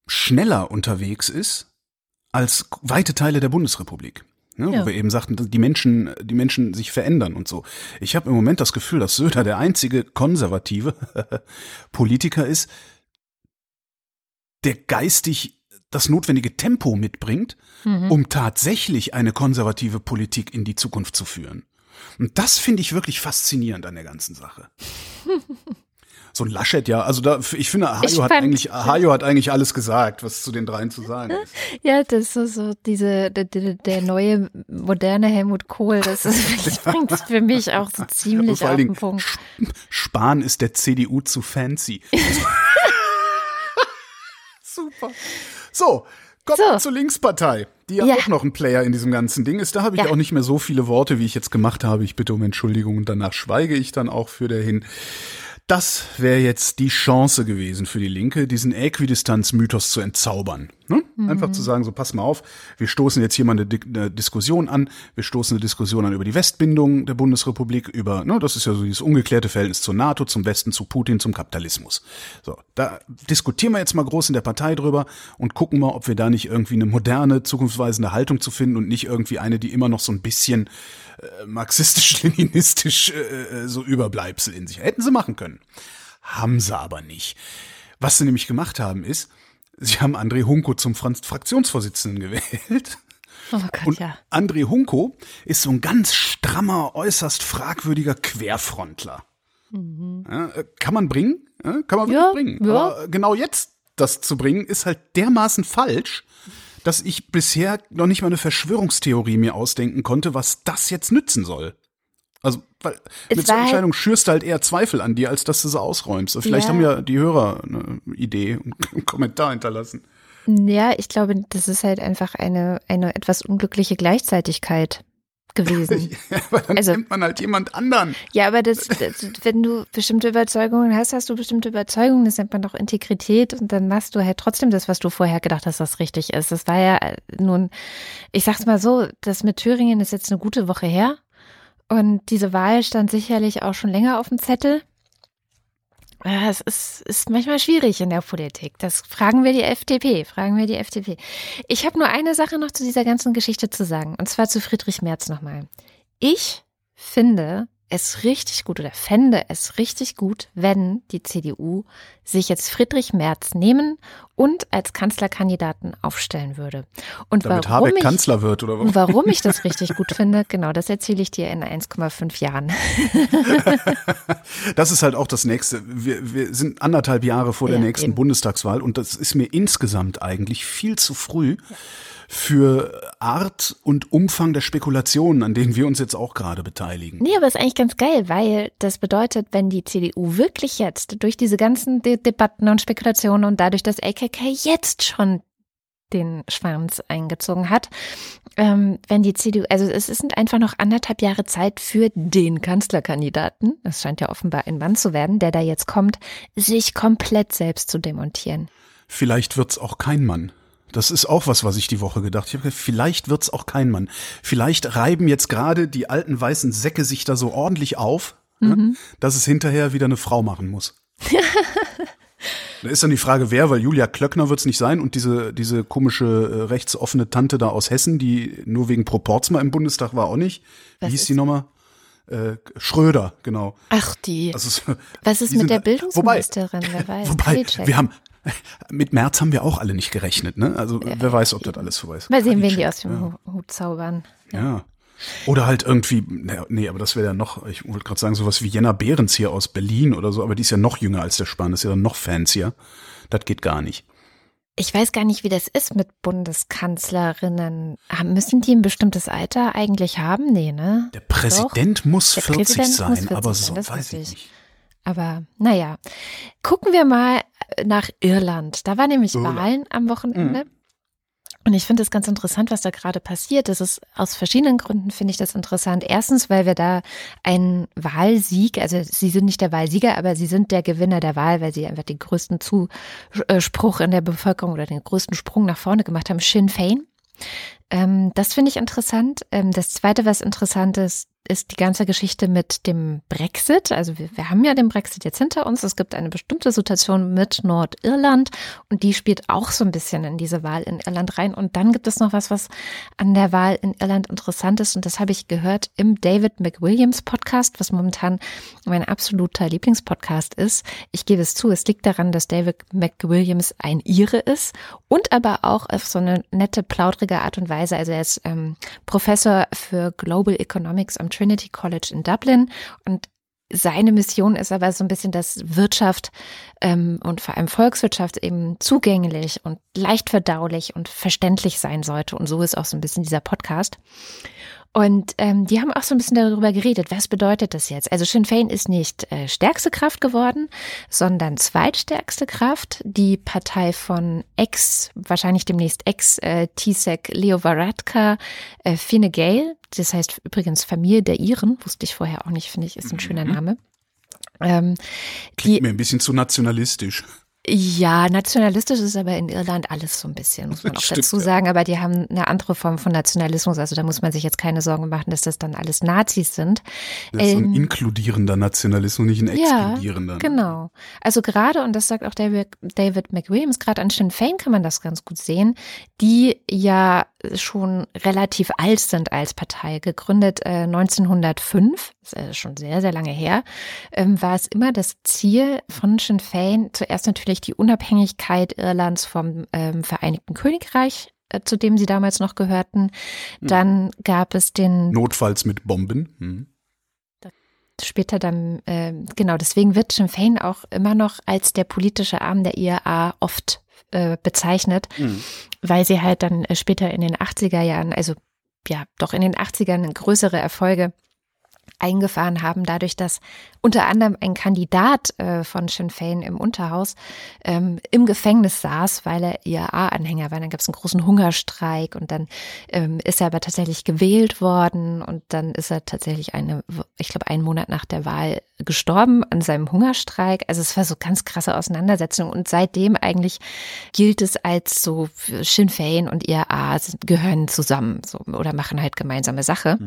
schneller unterwegs ist als weite Teile der Bundesrepublik. Ne, ja. Wo wir eben sagten, die Menschen, die Menschen sich verändern und so. Ich habe im Moment das Gefühl, dass Söder der einzige konservative *laughs* Politiker ist, der geistig das notwendige Tempo mitbringt, mhm. um tatsächlich eine konservative Politik in die Zukunft zu führen. Und das finde ich wirklich faszinierend an der ganzen Sache. *laughs* so ein Laschet, ja. Also da, ich finde, Hajo hat eigentlich, Hajo hat eigentlich alles gesagt, was zu den dreien zu sagen ist. *laughs* Ja, das ist so, so diese, der, der neue, moderne Helmut Kohl, das ist, *laughs* bringt für mich auch so ziemlich auf den Punkt. Spahn ist der CDU zu fancy. Super. So, kommen wir so. zur Linkspartei, die ja, ja, auch noch ein Player in diesem ganzen Ding ist. Da habe ich ja. auch nicht mehr so viele Worte, wie ich jetzt gemacht habe. Ich bitte um Entschuldigung und danach schweige ich dann auch für dahin. Das wäre jetzt die Chance gewesen für die Linke, diesen Äquidistanz-Mythos zu entzaubern. Ne? Einfach zu sagen, so pass mal auf, wir stoßen jetzt hier mal eine, eine, Diskussion an, wir stoßen eine Diskussion an über die Westbindung der Bundesrepublik, über, ne, das ist ja so dieses ungeklärte Verhältnis zur NATO, zum Westen, zu Putin, zum Kapitalismus. So, da diskutieren wir jetzt mal groß in der Partei drüber und gucken mal, ob wir da nicht irgendwie eine moderne, zukunftsweisende Haltung zu finden und nicht irgendwie eine, die immer noch so ein bisschen äh, marxistisch-leninistisch *laughs* äh, so Überbleibsel in sich. Hätten sie machen können. Haben sie aber nicht. Was sie nämlich gemacht haben, ist, Sie haben André Hunko zum Fraktionsvorsitzenden gewählt. Oh Gott, und ja. André Hunko ist so ein ganz strammer, äußerst fragwürdiger Querfrontler. Mhm. Ja, äh, kann man bringen? Ja, kann man wirklich Ja, bringen. Aber genau jetzt das zu bringen, ist halt dermaßen falsch, dass ich bisher noch nicht mal eine Verschwörungstheorie mir ausdenken konnte, was das jetzt nützen soll. Also, weil Es mit so halt- Entscheidung schürst du halt eher Zweifel an dir, als dass du sie ausräumst. Vielleicht Ja. haben ja die Hörer eine Idee und *laughs* einen Kommentar hinterlassen. Ja, ich glaube, das ist halt einfach eine, eine etwas unglückliche Gleichzeitigkeit gewesen. *laughs* Aber dann Also- nimmt man halt jemand anderen. Ja, aber das, das, wenn du bestimmte Überzeugungen hast, hast du bestimmte Überzeugungen, das nennt man doch Integrität und dann machst du halt trotzdem das, was du vorher gedacht hast, was richtig ist. Das war ja äh, nun, ich sag's mal so, das mit Thüringen ist jetzt eine gute Woche her und diese Wahl stand sicherlich auch schon länger auf dem Zettel. Ja, es ist, ist manchmal schwierig in der Politik. Das fragen wir die FDP, fragen wir die FDP. Ich habe nur eine Sache noch zu dieser ganzen Geschichte zu sagen, und zwar zu Friedrich Merz nochmal. Ich finde es richtig gut oder fände es richtig gut, wenn die CDU sich jetzt Friedrich Merz nehmen und als Kanzlerkandidaten aufstellen würde. Und Damit warum Habeck ich, Kanzler wird oder was? warum ich das *laughs* richtig gut finde, genau, das erzähle ich dir in 1,5 Jahren. *laughs* Das ist halt auch das nächste. Wir, wir sind anderthalb Jahre vor der Ja, nächsten eben. Bundestagswahl und das ist mir insgesamt eigentlich viel zu früh für Art und Umfang der Spekulationen, an denen wir uns jetzt auch gerade beteiligen. Nee, aber ist eigentlich ganz geil, weil das bedeutet, wenn die CDU wirklich jetzt durch diese ganzen De Debatten und Spekulationen und dadurch, dass AKK jetzt schon den Schwanz eingezogen hat, ähm, wenn die CDU, also es sind einfach noch anderthalb Jahre Zeit für den Kanzlerkandidaten, es scheint ja offenbar ein Mann zu werden, der da jetzt kommt, sich komplett selbst zu demontieren. Vielleicht wird's auch kein Mann. Das ist auch was, was ich die Woche gedacht habe. Vielleicht wird's auch kein Mann. Vielleicht reiben jetzt gerade die alten weißen Säcke sich da so ordentlich auf, ne, dass es hinterher wieder eine Frau machen muss. *laughs* Da ist dann die Frage, wer, weil Julia Klöckner wird's nicht sein und diese, diese komische äh, rechtsoffene Tante da aus Hessen, die nur wegen Proports mal im Bundestag war, auch nicht. Wie Was hieß die nochmal? Äh, Schröder, genau. Ach, die. Also, so- Was ist die mit sind- der Bildungsministerin? Wer weiß? *laughs* Wobei, wir haben, *laughs* mit März haben wir auch alle nicht gerechnet, ne? Also, wer weiß, ob das alles vorbei ist. Mal sehen, wen die aus dem ja. Hu- Hut zaubern. Ja. Oder halt irgendwie, nee, aber das wäre ja noch, ich wollte gerade sagen, sowas wie Jenna Behrens hier aus Berlin oder so, aber die ist ja noch jünger als der Spahn, das ist ja dann noch fancier. Das geht gar nicht. Ich weiß gar nicht, wie das ist mit Bundeskanzlerinnen. Müssen die ein bestimmtes Alter eigentlich haben? Nee, ne? Der Präsident muss Der 40 Präsident sein, muss 40 aber sein, so weiß ich. nicht. Aber naja. Gucken wir mal nach Irland. Da war nämlich Irland. Wahlen am Mhm. Wochenende. Und ich finde es ganz interessant, was da gerade passiert. Das ist aus verschiedenen Gründen finde ich das interessant. Erstens, weil wir da einen Wahlsieg, also sie sind nicht der Wahlsieger, aber sie sind der Gewinner der Wahl, weil sie einfach den größten Zuspruch in der Bevölkerung oder den größten Sprung nach vorne gemacht haben. Sinn Fein. Ähm, das finde ich interessant. Ähm, das Zweite, was interessant ist, ist die ganze Geschichte mit dem Brexit. Also wir, wir haben ja den Brexit jetzt hinter uns. Es gibt eine bestimmte Situation mit Nordirland und die spielt auch so ein bisschen in diese Wahl in Irland rein. Und dann gibt es noch was, was an der Wahl in Irland interessant ist. Und das habe ich gehört im David McWilliams Podcast, was momentan mein absoluter Lieblingspodcast ist. Ich gebe es zu, es liegt daran, dass David McWilliams ein Ire ist und aber auch auf so eine nette, plaudrige Art und Weise. Also er ist ähm, Professor für Global Economics am Trinity College in Dublin und seine Mission ist aber so ein bisschen, dass Wirtschaft ähm, und vor allem Volkswirtschaft eben zugänglich und leicht verdaulich und verständlich sein sollte. Und so ist auch so ein bisschen dieser Podcast. Und ähm, die haben auch so ein bisschen darüber geredet, was bedeutet das jetzt? Also Sinn Fein ist nicht äh, stärkste Kraft geworden, sondern zweitstärkste Kraft. Die Partei von Ex, wahrscheinlich demnächst Ex-TSEC Leo Varadkar, äh, Fine Gael, das heißt übrigens Familie der Iren, wusste ich vorher auch nicht, finde ich, ist ein schöner Name. Ähm, Klingt die, mir ein bisschen zu nationalistisch. Ja, nationalistisch ist aber in Irland alles so ein bisschen, muss man *laughs* auch Stimmt, dazu sagen. Aber die haben eine andere Form von Nationalismus. Also da muss man sich jetzt keine Sorgen machen, dass das dann alles Nazis sind. Das ist so ein Ähm, inkludierender Nationalismus, nicht ein Ja, exkludierender. Genau. Also gerade, und das sagt auch David, David McWilliams, gerade an Sinn Fein kann man das ganz gut sehen, die ja schon relativ alt sind als Partei. Gegründet äh, 1905, das ist äh, schon sehr, sehr lange her, ähm, war es immer das Ziel von Sinn Fein, zuerst natürlich die Unabhängigkeit Irlands vom ähm, Vereinigten Königreich, äh, zu dem sie damals noch gehörten. Dann gab es den Notfalls mit Bomben. Hm. später dann, äh, genau, deswegen wird Sinn Fein auch immer noch als der politische Arm der IRA oft äh, bezeichnet, weil sie halt dann äh, später in den 80er Jahren, also ja, doch in den 80ern größere Erfolge eingefahren haben, dadurch, dass unter anderem ein Kandidat äh, von Sinn Fein im Unterhaus ähm, im Gefängnis saß, weil er IRA-Anhänger war. Dann gab es einen großen Hungerstreik und dann ähm, ist er aber tatsächlich gewählt worden und dann ist er tatsächlich eine, ich glaube, einen Monat nach der Wahl gestorben an seinem Hungerstreik. Also es war so ganz krasse Auseinandersetzung und seitdem eigentlich gilt es als so Sinn Fein und sind- gehören zusammen so, oder machen halt gemeinsame Sache.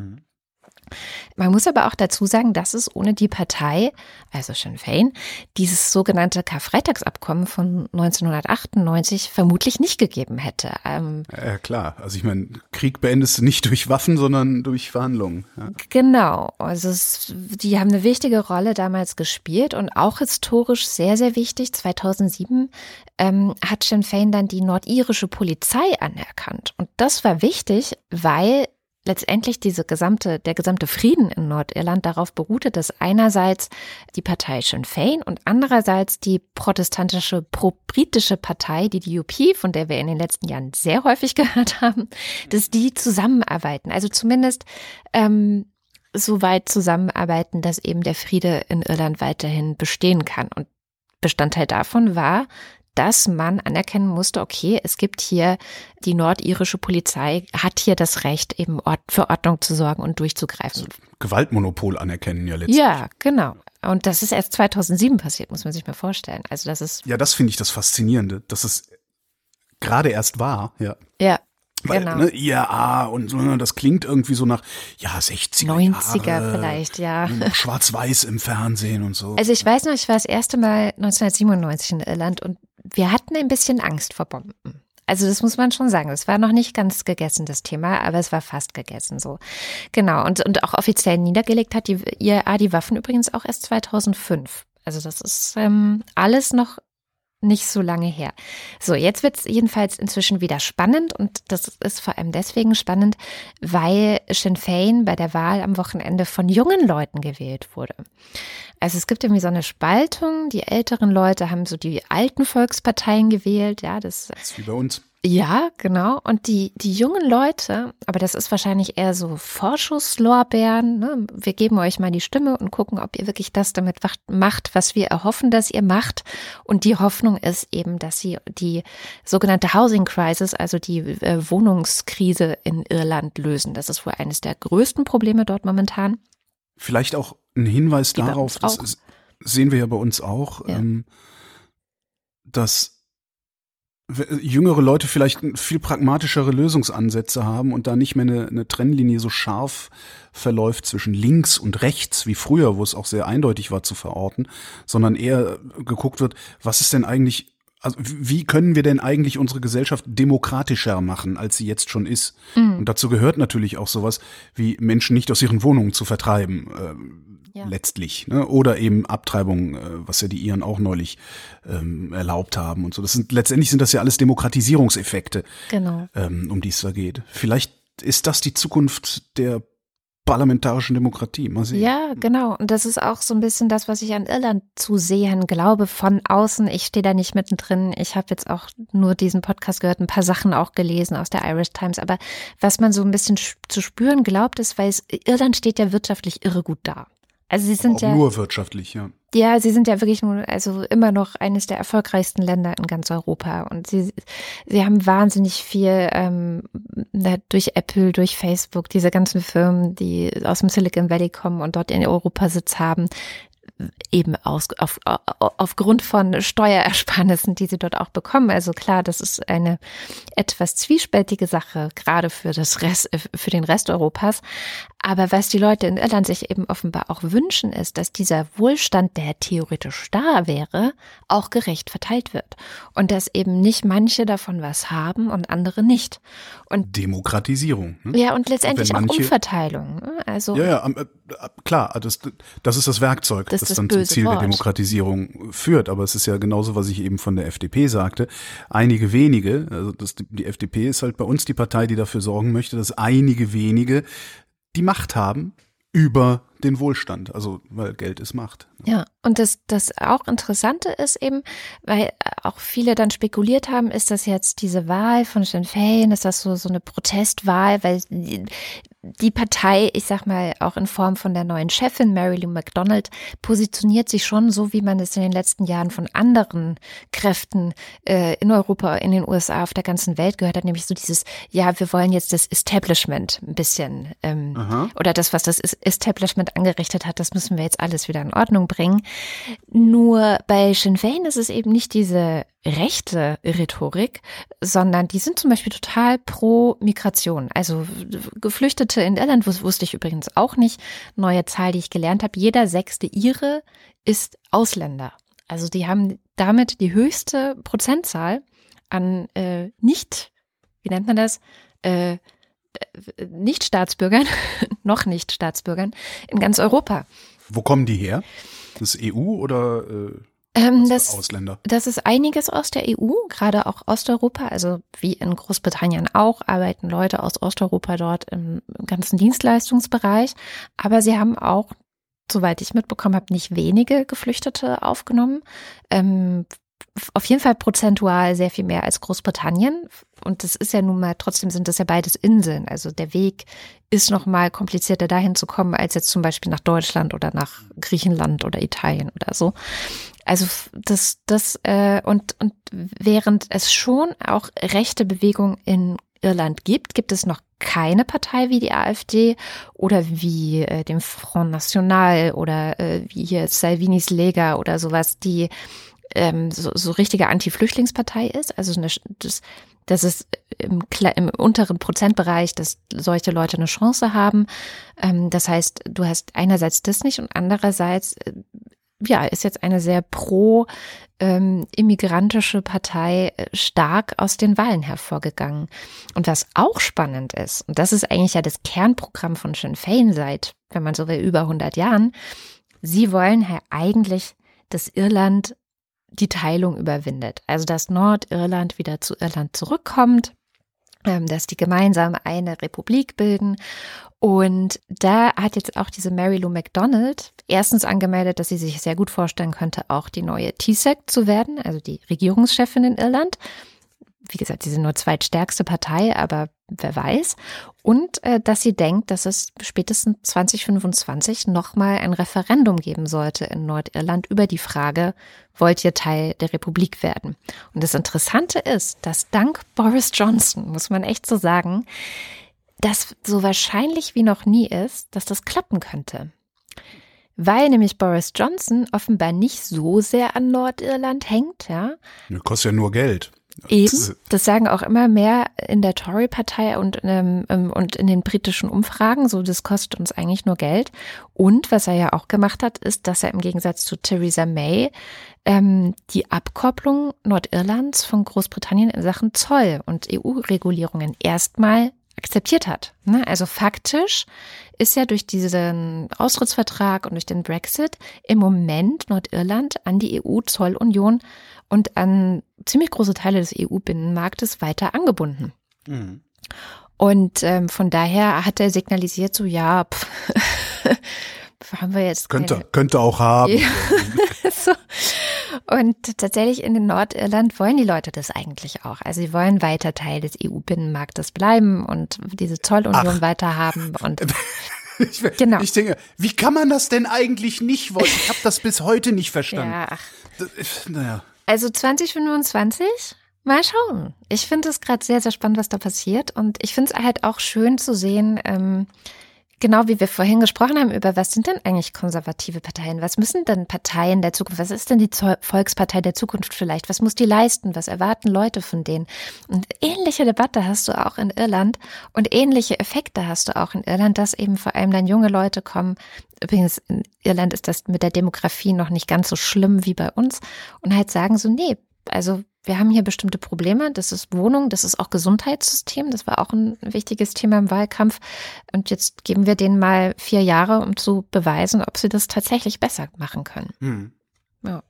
Man muss aber auch dazu sagen, dass es ohne die Partei, also Sinn Fein, dieses sogenannte Karfreitagsabkommen von 1998 vermutlich nicht gegeben hätte. Ähm, Ja, klar. Also ich meine, Krieg beendest du nicht durch Waffen, sondern durch Verhandlungen. Ja. Genau, also es, die haben eine wichtige Rolle damals gespielt und auch historisch sehr, sehr wichtig. 2007 ähm, hat Sinn Fein dann die nordirische Polizei anerkannt. Und das war wichtig, weil letztendlich diese gesamte, der gesamte Frieden in Nordirland darauf beruhte, dass einerseits die Partei Sinn Fein und andererseits die protestantische pro-britische Partei, die DUP, von der wir in den letzten Jahren sehr häufig *laughs* gehört haben, dass die zusammenarbeiten. Also zumindest ähm, so weit zusammenarbeiten, dass eben der Friede in Irland weiterhin bestehen kann. Und Bestandteil davon war, dass man anerkennen musste, okay, es gibt hier die nordirische Polizei, hat hier das Recht, eben Ort für Ordnung zu sorgen und durchzugreifen. Gewaltmonopol anerkennen ja letztlich. Ja, genau. Und das ist erst 2007 passiert, muss man sich mal vorstellen. Also das ist, Ja, das finde ich das Faszinierende, dass es gerade erst war, ja. ja, Weil, genau. ne, IAA und so, ne, das klingt irgendwie so nach, ja, 60er 90er Jahre, vielleicht, ja. noch Schwarz-Weiß im Fernsehen und so. Also ich weiß noch, ich war das erste Mal 1997 in Irland und wir hatten ein bisschen Angst vor Bomben. Also das muss man schon sagen. Es war noch nicht ganz gegessen, das Thema, aber es war fast gegessen so. Genau. Und, und auch offiziell niedergelegt hat die IAA die Waffen übrigens auch erst 2005. Also das ist ähm, alles noch nicht so lange her. So, jetzt wird es jedenfalls inzwischen wieder spannend und das ist vor allem deswegen spannend, weil Sinn Fein bei der Wahl am Wochenende von jungen Leuten gewählt wurde. Also es gibt irgendwie so eine Spaltung. Die älteren Leute haben so die alten Volksparteien gewählt. Ja, das das ist wie bei uns. Ja, genau. Und die, die jungen Leute, aber das ist wahrscheinlich eher so Vorschusslorbeeren. Ne? Wir geben euch mal die Stimme und gucken, ob ihr wirklich das damit macht, was wir erhoffen, dass ihr macht. Und die Hoffnung ist eben, dass sie die sogenannte Housing Crisis, also die äh, Wohnungskrise in Irland lösen. Das ist wohl eines der größten Probleme dort momentan. Vielleicht auch ein Hinweis Die darauf, das sehen wir ja bei uns auch, Ja. ähm, dass jüngere Leute vielleicht viel pragmatischere Lösungsansätze haben und da nicht mehr eine, eine Trennlinie so scharf verläuft zwischen links und rechts wie früher, wo es auch sehr eindeutig war zu verorten, sondern eher geguckt wird, was ist denn eigentlich also wie können wir denn eigentlich unsere Gesellschaft demokratischer machen, als sie jetzt schon ist? Und dazu gehört natürlich auch sowas wie Menschen nicht aus ihren Wohnungen zu vertreiben, äh, Ja. letztlich. Ne? Oder eben Abtreibung, äh, was ja die Iren auch neulich ähm, erlaubt haben und so. Das sind letztendlich sind das ja alles Demokratisierungseffekte, Genau. ähm, um die es da geht. Vielleicht ist das die Zukunft der parlamentarischen Demokratie. Mal sehen. Ja, genau. Und das ist auch so ein bisschen das, was ich an Irland zu sehen glaube, von außen. Ich stehe da nicht mittendrin. Ich habe jetzt auch nur diesen Podcast gehört, ein paar Sachen auch gelesen aus der Irish Times. Aber was man so ein bisschen sch- zu spüren glaubt, ist, weil es, Irland steht ja wirtschaftlich irre gut da. Also sie sind auch ja, nur wirtschaftlich, ja. ja, sie sind ja wirklich nur, also immer noch eines der erfolgreichsten Länder in ganz Europa. Und sie, sie haben wahnsinnig viel ähm, durch Apple, durch Facebook, diese ganzen Firmen, die aus dem Silicon Valley kommen und dort ihren Europasitz haben, eben aus, auf, aufgrund von Steuerersparnissen, die sie dort auch bekommen. Also klar, das ist eine etwas zwiespältige Sache, gerade für das Rest, für den Rest Europas. Aber was die Leute in Irland sich eben offenbar auch wünschen, ist, dass dieser Wohlstand, der theoretisch da wäre, auch gerecht verteilt wird. Und dass eben nicht manche davon was haben und andere nicht. Und Demokratisierung. Ne? Ja, und letztendlich manche, auch Umverteilung. Ne? Also ja, ja, äh, klar, das, das ist das Werkzeug, das, das dann zum Ziel Wort. der Demokratisierung führt. Aber es ist ja genauso, was ich eben von der FDP sagte. Einige wenige, also das, die FDP ist halt bei uns die Partei, die dafür sorgen möchte, dass einige wenige die Macht haben über den Wohlstand, also weil Geld ist Macht. Ja, und das, das auch Interessante ist eben, weil auch viele dann spekuliert haben, ist das jetzt diese Wahl von Sinn Fein, ist das so, so eine Protestwahl, weil die Partei, ich sag mal, auch in Form von der neuen Chefin Mary Lou McDonald, positioniert sich schon so, wie man es in den letzten Jahren von anderen Kräften äh, in Europa, in den USA, auf der ganzen Welt gehört hat, nämlich so dieses, ja, wir wollen jetzt das Establishment ein bisschen ähm, oder das, was das Establishment angerichtet hat, das müssen wir jetzt alles wieder in Ordnung bringen. Nur bei Sinn Fein ist es eben nicht diese rechte Rhetorik, sondern die sind zum Beispiel total pro Migration. Also Geflüchtete in Irland wusste ich übrigens auch nicht. Neue Zahl, die ich gelernt habe. Jeder sechste Ire ist Ausländer. Also die haben damit die höchste Prozentzahl an äh, nicht, wie nennt man das, äh, Nicht-Staatsbürgern, *laughs* noch Nicht-Staatsbürgern in ganz Europa. Wo kommen die her? Das EU oder äh ähm, das, Ausländer? Das ist einiges aus der EU, gerade auch Osteuropa. Also wie in Großbritannien auch, arbeiten Leute aus Osteuropa dort im ganzen Dienstleistungsbereich. Aber sie haben auch, soweit ich mitbekommen habe, nicht wenige Geflüchtete aufgenommen. Ähm, auf jeden Fall prozentual sehr viel mehr als Großbritannien. Und das ist ja nun mal, trotzdem sind das ja beides Inseln. Also der Weg ist noch mal komplizierter dahin zu kommen, als jetzt zum Beispiel nach Deutschland oder nach Griechenland oder Italien oder so. Also das, das, äh, und, und während es schon auch rechte Bewegungen in Irland gibt, gibt es noch keine Partei wie die AfD oder wie äh, dem Front National oder äh, wie hier Salvinis Lega oder sowas, die ähm, so, so richtige Anti-Flüchtlingspartei ist. Also eine, das, das ist im, im unteren Prozentbereich, dass solche Leute eine Chance haben. Ähm, das heißt, du hast einerseits das nicht und andererseits äh, ja, ist jetzt eine sehr pro ähm, immigrantische Partei äh, stark aus den Wahlen hervorgegangen. Und was auch spannend ist, und das ist eigentlich ja das Kernprogramm von Sinn Fein seit, wenn man so will, über 100 Jahren, sie wollen ja eigentlich, dass Irland die Teilung überwindet. Also dass Nordirland wieder zu Irland zurückkommt, ähm, dass die gemeinsam eine Republik bilden. Und da hat jetzt auch diese Mary Lou McDonald erstens angemeldet, dass sie sich sehr gut vorstellen könnte, auch die neue TSEC zu werden, also die Regierungschefin in Irland wie gesagt, sie sind nur zweitstärkste Partei, aber wer weiß. Und äh, dass sie denkt, dass es spätestens 2025 nochmal ein Referendum geben sollte in Nordirland über die Frage, wollt ihr Teil der Republik werden? Und das Interessante ist, dass dank Boris Johnson, muss man echt so sagen, das so wahrscheinlich wie noch nie ist, dass das klappen könnte. Weil nämlich Boris Johnson offenbar nicht so sehr an Nordirland hängt, ja. Das kostet ja nur Geld. Eben, das sagen auch immer mehr in der Tory-Partei und, ähm, und in den britischen Umfragen. So, das kostet uns eigentlich nur Geld. Und was er ja auch gemacht hat, ist, dass er im Gegensatz zu Theresa May ähm, die Abkopplung Nordirlands von Großbritannien in Sachen Zoll und EU-Regulierungen erstmal akzeptiert hat. Ne? Also faktisch ist ja durch diesen Austrittsvertrag und durch den Brexit im Moment Nordirland an die EU-Zollunion und an ziemlich große Teile des EU-Binnenmarktes weiter angebunden. Mhm. Und ähm, von daher hat er signalisiert, so ja, pff, *laughs* haben wir jetzt. Könnte, keine... könnte auch haben. Ja. *laughs* so. Und tatsächlich in Nordirland wollen die Leute das eigentlich auch. Also sie wollen weiter Teil des EU-Binnenmarktes bleiben und diese Zollunion Ach. weiter haben. Und *laughs* ich, genau. ich denke, wie kann man das denn eigentlich nicht wollen? Ich habe das bis heute nicht verstanden. Ja, ach. Das, naja. Also 2025? Mal schauen. Ich finde es gerade sehr, sehr spannend, was da passiert. Und ich finde es halt auch schön zu sehen, ähm, genau wie wir vorhin gesprochen haben, über was sind denn eigentlich konservative Parteien? Was müssen denn Parteien der Zukunft? Was ist denn die Volkspartei der Zukunft vielleicht? Was muss die leisten? Was erwarten Leute von denen? Und ähnliche Debatte hast du auch in Irland und ähnliche Effekte hast du auch in Irland, dass eben vor allem dann junge Leute kommen. Übrigens, in Irland ist das mit der Demografie noch nicht ganz so schlimm wie bei uns und halt sagen so, nee, also wir haben hier bestimmte Probleme. Das ist Wohnung, das ist auch Gesundheitssystem. Das war auch ein wichtiges Thema im Wahlkampf. Und jetzt geben wir denen mal vier Jahre, um zu beweisen, ob sie das tatsächlich besser machen können. Hm. Ja.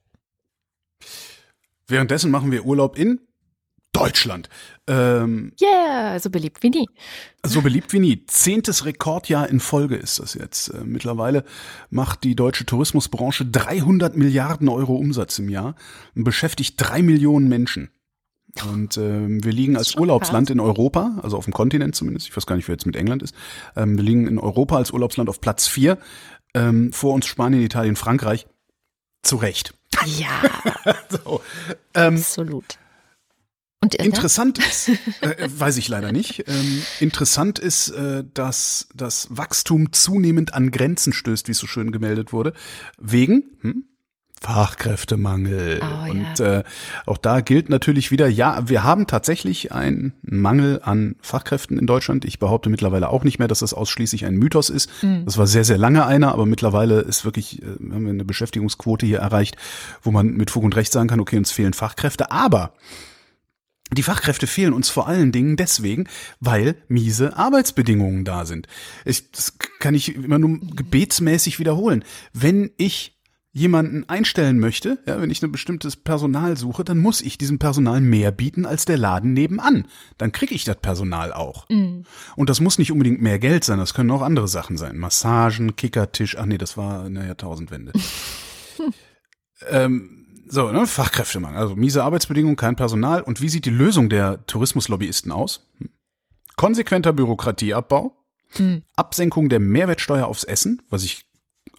Währenddessen machen wir Urlaub in Deutschland. Ähm, yeah, so beliebt wie nie. So beliebt wie nie. Zehntes Rekordjahr in Folge ist das jetzt. Äh, mittlerweile macht die deutsche Tourismusbranche 300 Milliarden Euro Umsatz im Jahr und beschäftigt drei Millionen Menschen. Und ähm, wir liegen als Urlaubsland in Europa, also auf dem Kontinent zumindest, ich weiß gar nicht, wer jetzt mit England ist, ähm, wir liegen in Europa als Urlaubsland auf Platz vier. Ähm, vor uns Spanien, Italien, Frankreich. Zu Recht. Ja. *laughs* so, ähm, Absolut. Und interessant *laughs* ist, äh, weiß ich leider nicht, ähm, interessant ist, äh, dass das Wachstum zunehmend an Grenzen stößt, wie es so schön gemeldet wurde, wegen hm, Fachkräftemangel. Oh, und ja. äh, auch da gilt natürlich wieder, ja, wir haben tatsächlich einen Mangel an Fachkräften in Deutschland. Ich behaupte mittlerweile auch nicht mehr, dass das ausschließlich ein Mythos ist. Mhm. Das war sehr, sehr lange einer, aber mittlerweile ist wirklich, äh, haben wir eine Beschäftigungsquote hier erreicht, wo man mit Fug und Recht sagen kann, okay, uns fehlen Fachkräfte. Aber die Fachkräfte fehlen uns vor allen Dingen deswegen, weil miese Arbeitsbedingungen da sind. Ich, das kann ich immer nur gebetsmäßig wiederholen. Wenn ich jemanden einstellen möchte, ja, wenn ich ein bestimmtes Personal suche, dann muss ich diesem Personal mehr bieten als der Laden nebenan. Dann kriege ich das Personal auch. Mhm. Und das muss nicht unbedingt mehr Geld sein, das können auch andere Sachen sein. Massagen, Kickertisch, ach nee, das war eine Jahrtausendwende. *laughs* ähm, so, ne, Fachkräftemangel, also miese Arbeitsbedingungen, kein Personal. Und wie sieht die Lösung der Tourismuslobbyisten aus? Hm. Konsequenter Bürokratieabbau, hm. Absenkung der Mehrwertsteuer aufs Essen, was ich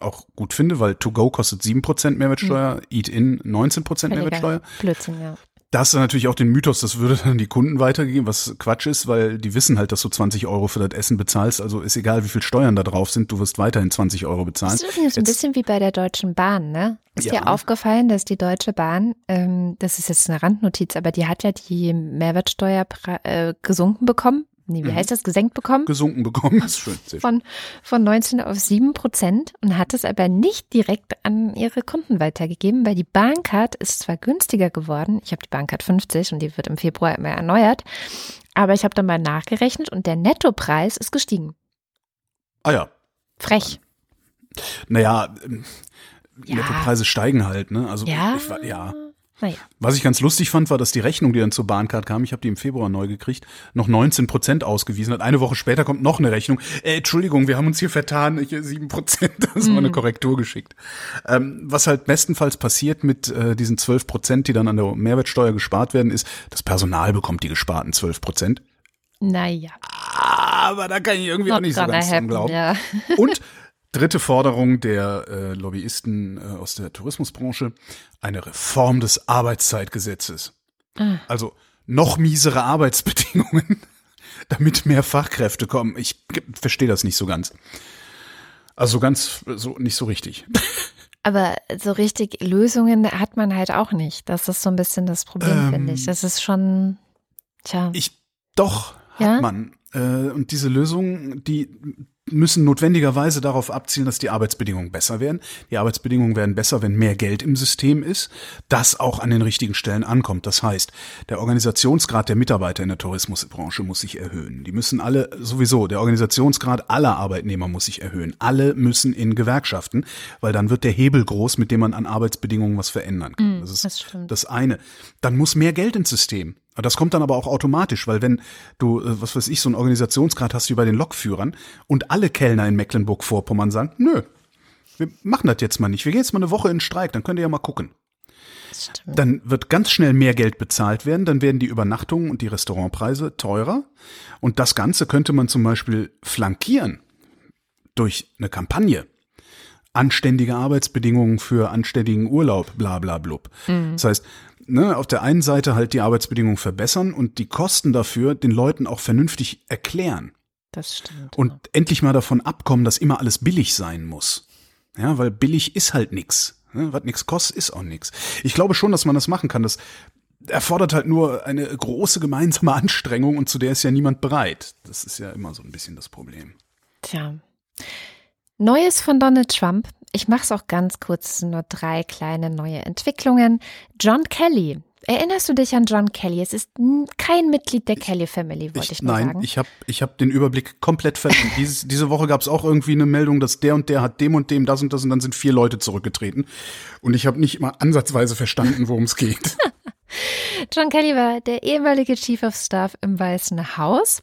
auch gut finde, weil To Go kostet 7% Mehrwertsteuer, hm. Eat In 19% Mehrwertsteuer. Blödsinn, ja. Da hast du natürlich auch den Mythos, das würde dann die Kunden weitergeben, was Quatsch ist, weil die wissen halt, dass du 20 Euro für das Essen bezahlst. Also ist egal, wie viel Steuern da drauf sind, du wirst weiterhin 20 Euro bezahlen. Das ist übrigens ein bisschen wie bei der Deutschen Bahn, ne? Ist ja. dir aufgefallen, dass die Deutsche Bahn, ähm, das ist jetzt eine Randnotiz, aber die hat ja die Mehrwertsteuer äh, gesunken bekommen nee, wie mhm. heißt das, gesenkt bekommen? Gesunken bekommen, das ist schön. schön. Von, von 19 auf 7 Prozent und hat es aber nicht direkt an ihre Kunden weitergegeben, weil die Bahncard ist zwar günstiger geworden, ich habe die Bahncard 50 und die wird im Februar immer erneuert, aber ich habe dann mal nachgerechnet und der Nettopreis ist gestiegen. Ah ja. Frech. Naja, ähm, ja. Nettopreise steigen halt, ne? Also ja. Ich, ja. Naja. Was ich ganz lustig fand, war, dass die Rechnung, die dann zur Bahncard kam, ich habe die im Februar neu gekriegt, noch 19 Prozent ausgewiesen hat. Eine Woche später kommt noch eine Rechnung. Äh, Entschuldigung, wir haben uns hier vertan, ich, 7 Prozent, *laughs* das war eine mhm. Korrektur geschickt. Ähm, was halt bestenfalls passiert mit äh, diesen 12 Prozent, die dann an der Mehrwertsteuer gespart werden, ist, das Personal bekommt die gesparten 12 Prozent. Naja. Aber da kann ich irgendwie Not auch nicht so ganz dran glauben. Ja. Und *laughs* Dritte Forderung der äh, Lobbyisten äh, aus der Tourismusbranche, eine Reform des Arbeitszeitgesetzes. Ah. Also noch miesere Arbeitsbedingungen, *laughs* damit mehr Fachkräfte kommen. Ich verstehe das nicht so ganz. Also ganz so nicht so richtig. *laughs* Aber so richtig Lösungen hat man halt auch nicht. Das ist so ein bisschen das Problem, ähm, finde ich. Das ist schon, tja. Ich doch ja? hat man. Äh, und diese Lösungen, die müssen notwendigerweise darauf abzielen, dass die Arbeitsbedingungen besser werden. Die Arbeitsbedingungen werden besser, wenn mehr Geld im System ist, das auch an den richtigen Stellen ankommt. Das heißt, der Organisationsgrad der Mitarbeiter in der Tourismusbranche muss sich erhöhen. Die müssen alle sowieso, der Organisationsgrad aller Arbeitnehmer muss sich erhöhen. Alle müssen in Gewerkschaften, weil dann wird der Hebel groß, mit dem man an Arbeitsbedingungen was verändern kann. Mm, das ist das, das eine. Dann muss mehr Geld ins System. Das kommt dann aber auch automatisch, weil wenn du, äh, was weiß ich, so einen Organisationsgrad hast wie bei den Lokführern und alle Kellner in Mecklenburg-Vorpommern sagen, nö, wir machen das jetzt mal nicht, wir gehen jetzt mal eine Woche in Streik, dann könnt ihr ja mal gucken. Dann wird ganz schnell mehr Geld bezahlt werden, dann werden die Übernachtungen und die Restaurantpreise teurer. Und das Ganze könnte man zum Beispiel flankieren durch eine Kampagne. Anständige Arbeitsbedingungen für anständigen Urlaub, bla bla blub. Mhm. Das heißt, ne, auf der einen Seite halt die Arbeitsbedingungen verbessern und die Kosten dafür den Leuten auch vernünftig erklären. Das stimmt. Und endlich mal davon abkommen, dass immer alles billig sein muss. Ja, weil billig ist halt nix. Ne? Was nix kostet, ist auch nix. Ich glaube schon, dass man das machen kann. Das erfordert halt nur eine große gemeinsame *laughs* Anstrengung und zu der ist ja niemand bereit. Das ist ja immer so ein bisschen das Problem. Tja. Neues von Donald Trump. Ich mache es auch ganz kurz, nur drei kleine neue Entwicklungen. John Kelly, Erinnerst du dich an John Kelly? Es ist kein Mitglied der Kelly Family, wollte ich, ich nur nein, sagen. Nein, ich habe ich hab den Überblick komplett verloren. *laughs* Dieses, diese Woche gab es auch irgendwie eine Meldung, dass der und der hat dem und dem das und das und dann sind vier Leute zurückgetreten. Und ich habe nicht immer ansatzweise verstanden, worum es geht. *laughs* John Kelly war der ehemalige Chief of Staff im Weißen Haus.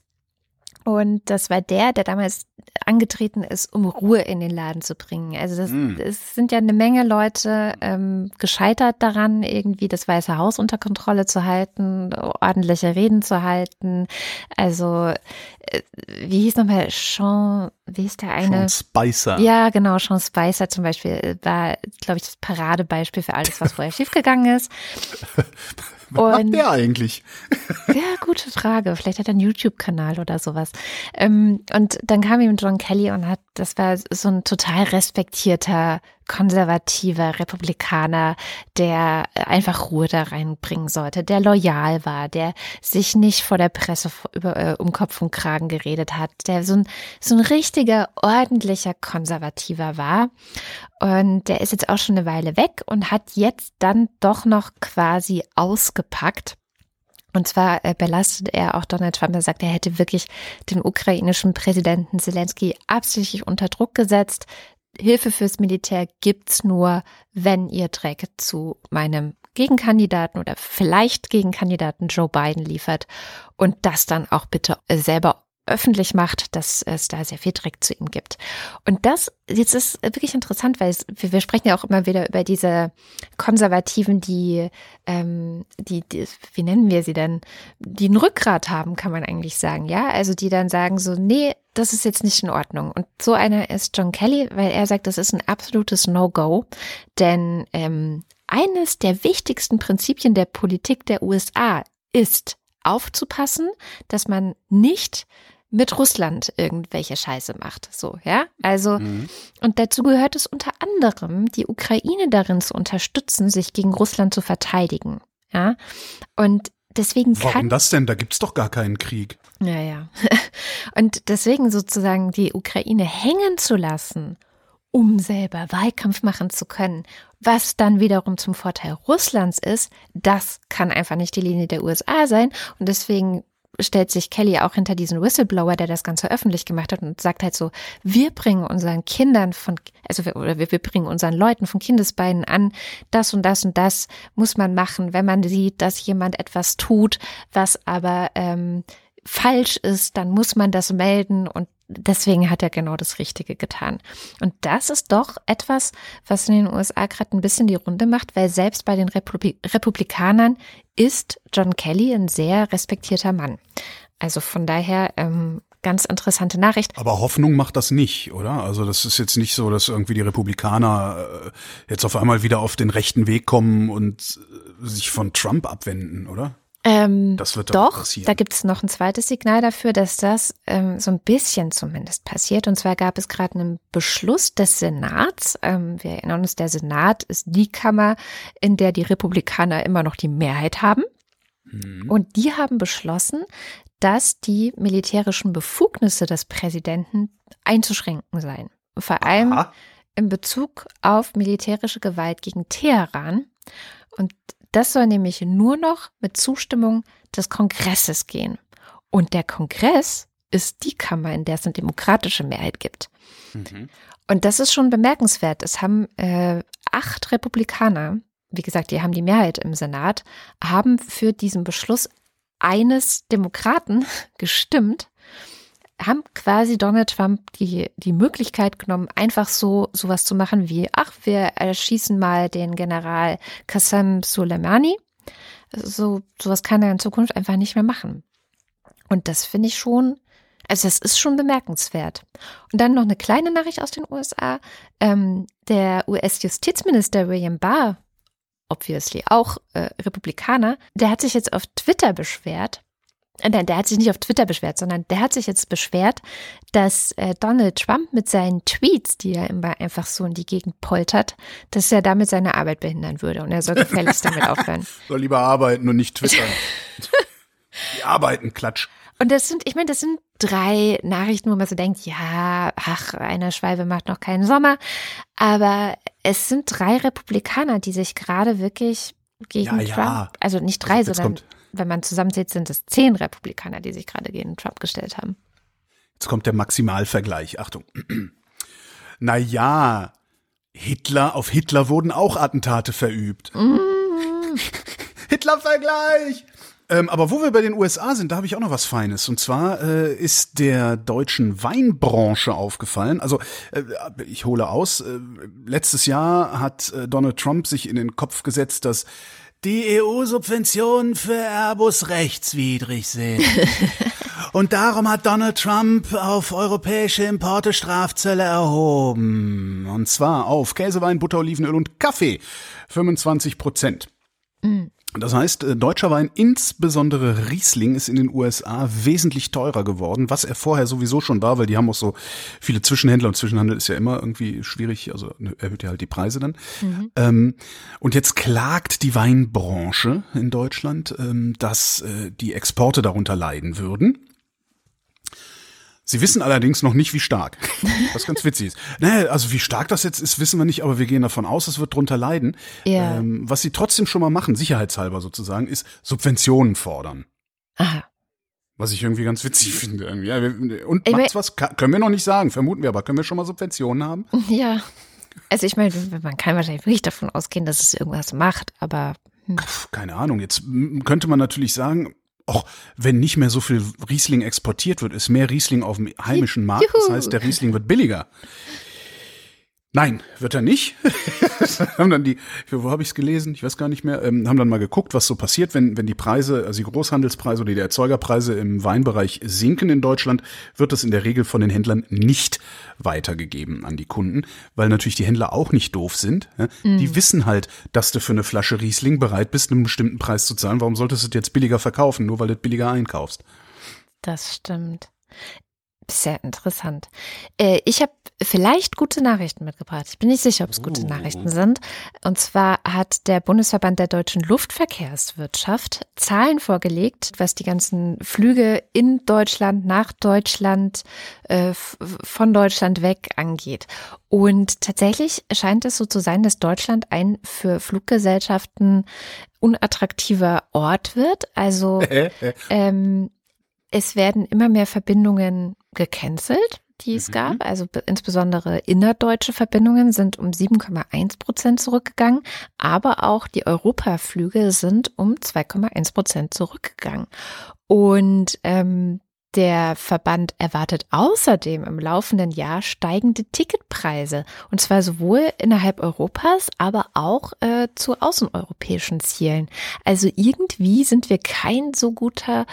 Und das war der, der damals angetreten ist, um Ruhe in den Laden zu bringen. Also das, mm. es sind ja eine Menge Leute ähm, gescheitert daran, irgendwie das Weiße Haus unter Kontrolle zu halten, ordentliche Reden zu halten. Also äh, wie hieß nochmal Sean, wie hieß der eine? Sean Spicer. Ja, genau, Sean Spicer zum Beispiel war, glaube ich, das Paradebeispiel für alles, was vorher *laughs* schiefgegangen ist. *laughs* Was und, macht der eigentlich? *laughs* ja, gute Frage. Vielleicht hat er einen YouTube-Kanal oder sowas. Ähm, und dann kam ihm John Kelly und hat, das war so ein total respektierter konservativer Republikaner, der einfach Ruhe da reinbringen sollte, der loyal war, der sich nicht vor der Presse über, äh, um Kopf und Kragen geredet hat, der so ein, so ein richtiger, ordentlicher Konservativer war. Und der ist jetzt auch schon eine Weile weg und hat jetzt dann doch noch quasi ausgepackt. Und zwar äh, belastet er auch Donald Trump. Er sagt, er hätte wirklich den ukrainischen Präsidenten Zelensky absichtlich unter Druck gesetzt, Hilfe fürs Militär gibt's nur, wenn ihr Dreck zu meinem Gegenkandidaten oder vielleicht Gegenkandidaten Joe Biden liefert. Und das dann auch bitte selber öffentlich macht, dass es da sehr viel Dreck zu ihm gibt. Und das jetzt ist wirklich interessant, weil es, wir, wir sprechen ja auch immer wieder über diese Konservativen, die, ähm, die, die, wie nennen wir sie denn, die ein Rückgrat haben, kann man eigentlich sagen, ja, also die dann sagen so, nee, das ist jetzt nicht in Ordnung. Und so einer ist John Kelly, weil er sagt, das ist ein absolutes No-Go, denn ähm, eines der wichtigsten Prinzipien der Politik der USA ist aufzupassen, dass man nicht mit Russland irgendwelche Scheiße macht. So, ja. Also, mhm. und dazu gehört es unter anderem, die Ukraine darin zu unterstützen, sich gegen Russland zu verteidigen. Ja. Und deswegen Warum kann. das denn? Da gibt's doch gar keinen Krieg. Ja, ja. *laughs* Und deswegen sozusagen die Ukraine hängen zu lassen, um selber Wahlkampf machen zu können, was dann wiederum zum Vorteil Russlands ist, das kann einfach nicht die Linie der USA sein. Und deswegen stellt sich Kelly auch hinter diesen Whistleblower, der das Ganze öffentlich gemacht hat und sagt halt so, wir bringen unseren Kindern von, also wir, oder wir, wir bringen unseren Leuten von Kindesbeinen an, das und das und das muss man machen, wenn man sieht, dass jemand etwas tut, was aber ähm, falsch ist, dann muss man das melden und deswegen hat er genau das Richtige getan. Und das ist doch etwas, was in den USA gerade ein bisschen die Runde macht, weil selbst bei den Republik Republikanern ist John Kelly ein sehr respektierter Mann. Also von daher ähm, ganz interessante Nachricht. Aber Hoffnung macht das nicht, oder? Also das ist jetzt nicht so, dass irgendwie die Republikaner äh, jetzt auf einmal wieder auf den rechten Weg kommen und äh, sich von Trump abwenden, oder? Ähm, das wird doch, passieren. da gibt es noch ein zweites Signal dafür, dass das ähm, so ein bisschen zumindest passiert. Und zwar gab es gerade einen Beschluss des Senats. Ähm, wir erinnern uns, der Senat ist die Kammer, in der die Republikaner immer noch die Mehrheit haben. Mhm. Und die haben beschlossen, dass die militärischen Befugnisse des Präsidenten einzuschränken seien. Vor allem Aha. in Bezug auf militärische Gewalt gegen Teheran. Und das soll nämlich nur noch mit Zustimmung des Kongresses gehen. Und der Kongress ist die Kammer, in der es eine demokratische Mehrheit gibt. Mhm. Und das ist schon bemerkenswert. Es haben äh, acht Republikaner, wie gesagt, die haben die Mehrheit im Senat, haben für diesen Beschluss eines Demokraten *laughs* gestimmt haben quasi Donald Trump die, die Möglichkeit genommen, einfach so sowas zu machen wie, ach, wir erschießen mal den General Qasem Soleimani. So, sowas kann er in Zukunft einfach nicht mehr machen. Und das finde ich schon, also das ist schon bemerkenswert. Und dann noch eine kleine Nachricht aus den USA. Ähm, der US-Justizminister William Barr, obviously auch äh, Republikaner, der hat sich jetzt auf Twitter beschwert, Nein, der hat sich nicht auf Twitter beschwert, sondern der hat sich jetzt beschwert, dass äh, Donald Trump mit seinen Tweets, die er immer einfach so in die Gegend poltert, dass er damit seine Arbeit behindern würde und er soll gefälligst damit *laughs* aufhören. Soll lieber arbeiten und nicht twittern. *laughs* die arbeiten, Klatsch. Und das sind, ich meine, das sind drei Nachrichten, wo man so denkt, ja, ach, eine Schwalbe macht noch keinen Sommer. Aber es sind drei Republikaner, die sich gerade wirklich gegen Ja, ja. Trump, also nicht drei, Jetzt sondern kommt- wenn man zusammenzählt, sind es zehn Republikaner, die sich gerade gegen Trump gestellt haben. Jetzt kommt der Maximalvergleich. Achtung. *clears throat* Naja, Hitler, auf Hitler wurden auch Attentate verübt. *laughs* Hitler-Vergleich! Ähm, aber wo wir bei den USA sind, da habe ich auch noch was Feines. Und zwar äh, ist der deutschen Weinbranche aufgefallen. Also äh, ich hole aus. Äh, letztes Jahr hat äh, Donald Trump sich in den Kopf gesetzt, dass die EU-Subventionen für Airbus rechtswidrig sind. *laughs* Und darum hat Donald Trump auf europäische Importe Strafzölle erhoben. Und zwar auf Käsewein, Butter, Olivenöl und Kaffee. 25 Prozent. Das heißt, äh, deutscher Wein, insbesondere Riesling, ist in den USA wesentlich teurer geworden, was er vorher sowieso schon war, weil die haben auch so viele Zwischenhändler und Zwischenhandel ist ja immer irgendwie schwierig, also erhöht ja halt die Preise dann. Ähm, und jetzt klagt die Weinbranche in Deutschland, ähm, dass äh, die Exporte darunter leiden würden. Sie wissen allerdings noch nicht, wie stark. *laughs* Was ganz witzig ist. Naja, also wie stark das jetzt ist, wissen wir nicht, aber wir gehen davon aus, es wird drunter leiden. Ja. Ähm, was sie trotzdem schon mal machen, sicherheitshalber sozusagen, ist Subventionen fordern. Aha. Was ich irgendwie ganz witzig finde. Irgendwie. Und Ich macht's was? Können wir noch nicht sagen, vermuten wir, aber können wir schon mal Subventionen haben? *laughs* Ja. Also ich meine, man kann wahrscheinlich wirklich davon ausgehen, dass es irgendwas macht, aber Puh, keine Ahnung. Jetzt könnte man natürlich sagen, auch wenn nicht mehr so viel Riesling exportiert wird, ist mehr Riesling auf dem heimischen Markt. Das Juhu. heißt, der Riesling wird billiger. Nein, wird er nicht. *laughs* haben dann die, wo habe ich es gelesen? Ich weiß gar nicht mehr. Ähm, haben dann mal geguckt, was so passiert, wenn wenn die Preise, also die Großhandelspreise oder die Erzeugerpreise im Weinbereich sinken in Deutschland, wird das in der Regel von den Händlern nicht weitergegeben an die Kunden, weil natürlich die Händler auch nicht doof sind. Ja? Die wissen halt, dass du für eine Flasche Riesling bereit bist, einen bestimmten Preis zu zahlen. Warum solltest du es jetzt billiger verkaufen, nur weil du billiger einkaufst? das stimmt. Sehr interessant. Äh, ich habe vielleicht gute Nachrichten mitgebracht. Ich bin nicht sicher, ob es gute Oh. Nachrichten sind. Und zwar hat der Bundesverband der deutschen Luftverkehrswirtschaft Zahlen vorgelegt, was die ganzen Flüge in Deutschland, nach Deutschland, äh, von Deutschland weg angeht. Und tatsächlich scheint es so zu sein, dass Deutschland ein für Fluggesellschaften unattraktiver Ort wird. Also *laughs* ähm, es werden immer mehr Verbindungen gecancelt, die es Mhm. gab. Also be- insbesondere innerdeutsche Verbindungen sind um 7,1 Prozent zurückgegangen, aber auch die Europaflüge sind um 2,1 Prozent zurückgegangen. Und ähm, der Verband erwartet außerdem im laufenden Jahr steigende Ticketpreise. Und zwar sowohl innerhalb Europas, aber auch äh, zu außeneuropäischen Zielen. Also irgendwie sind wir kein so guter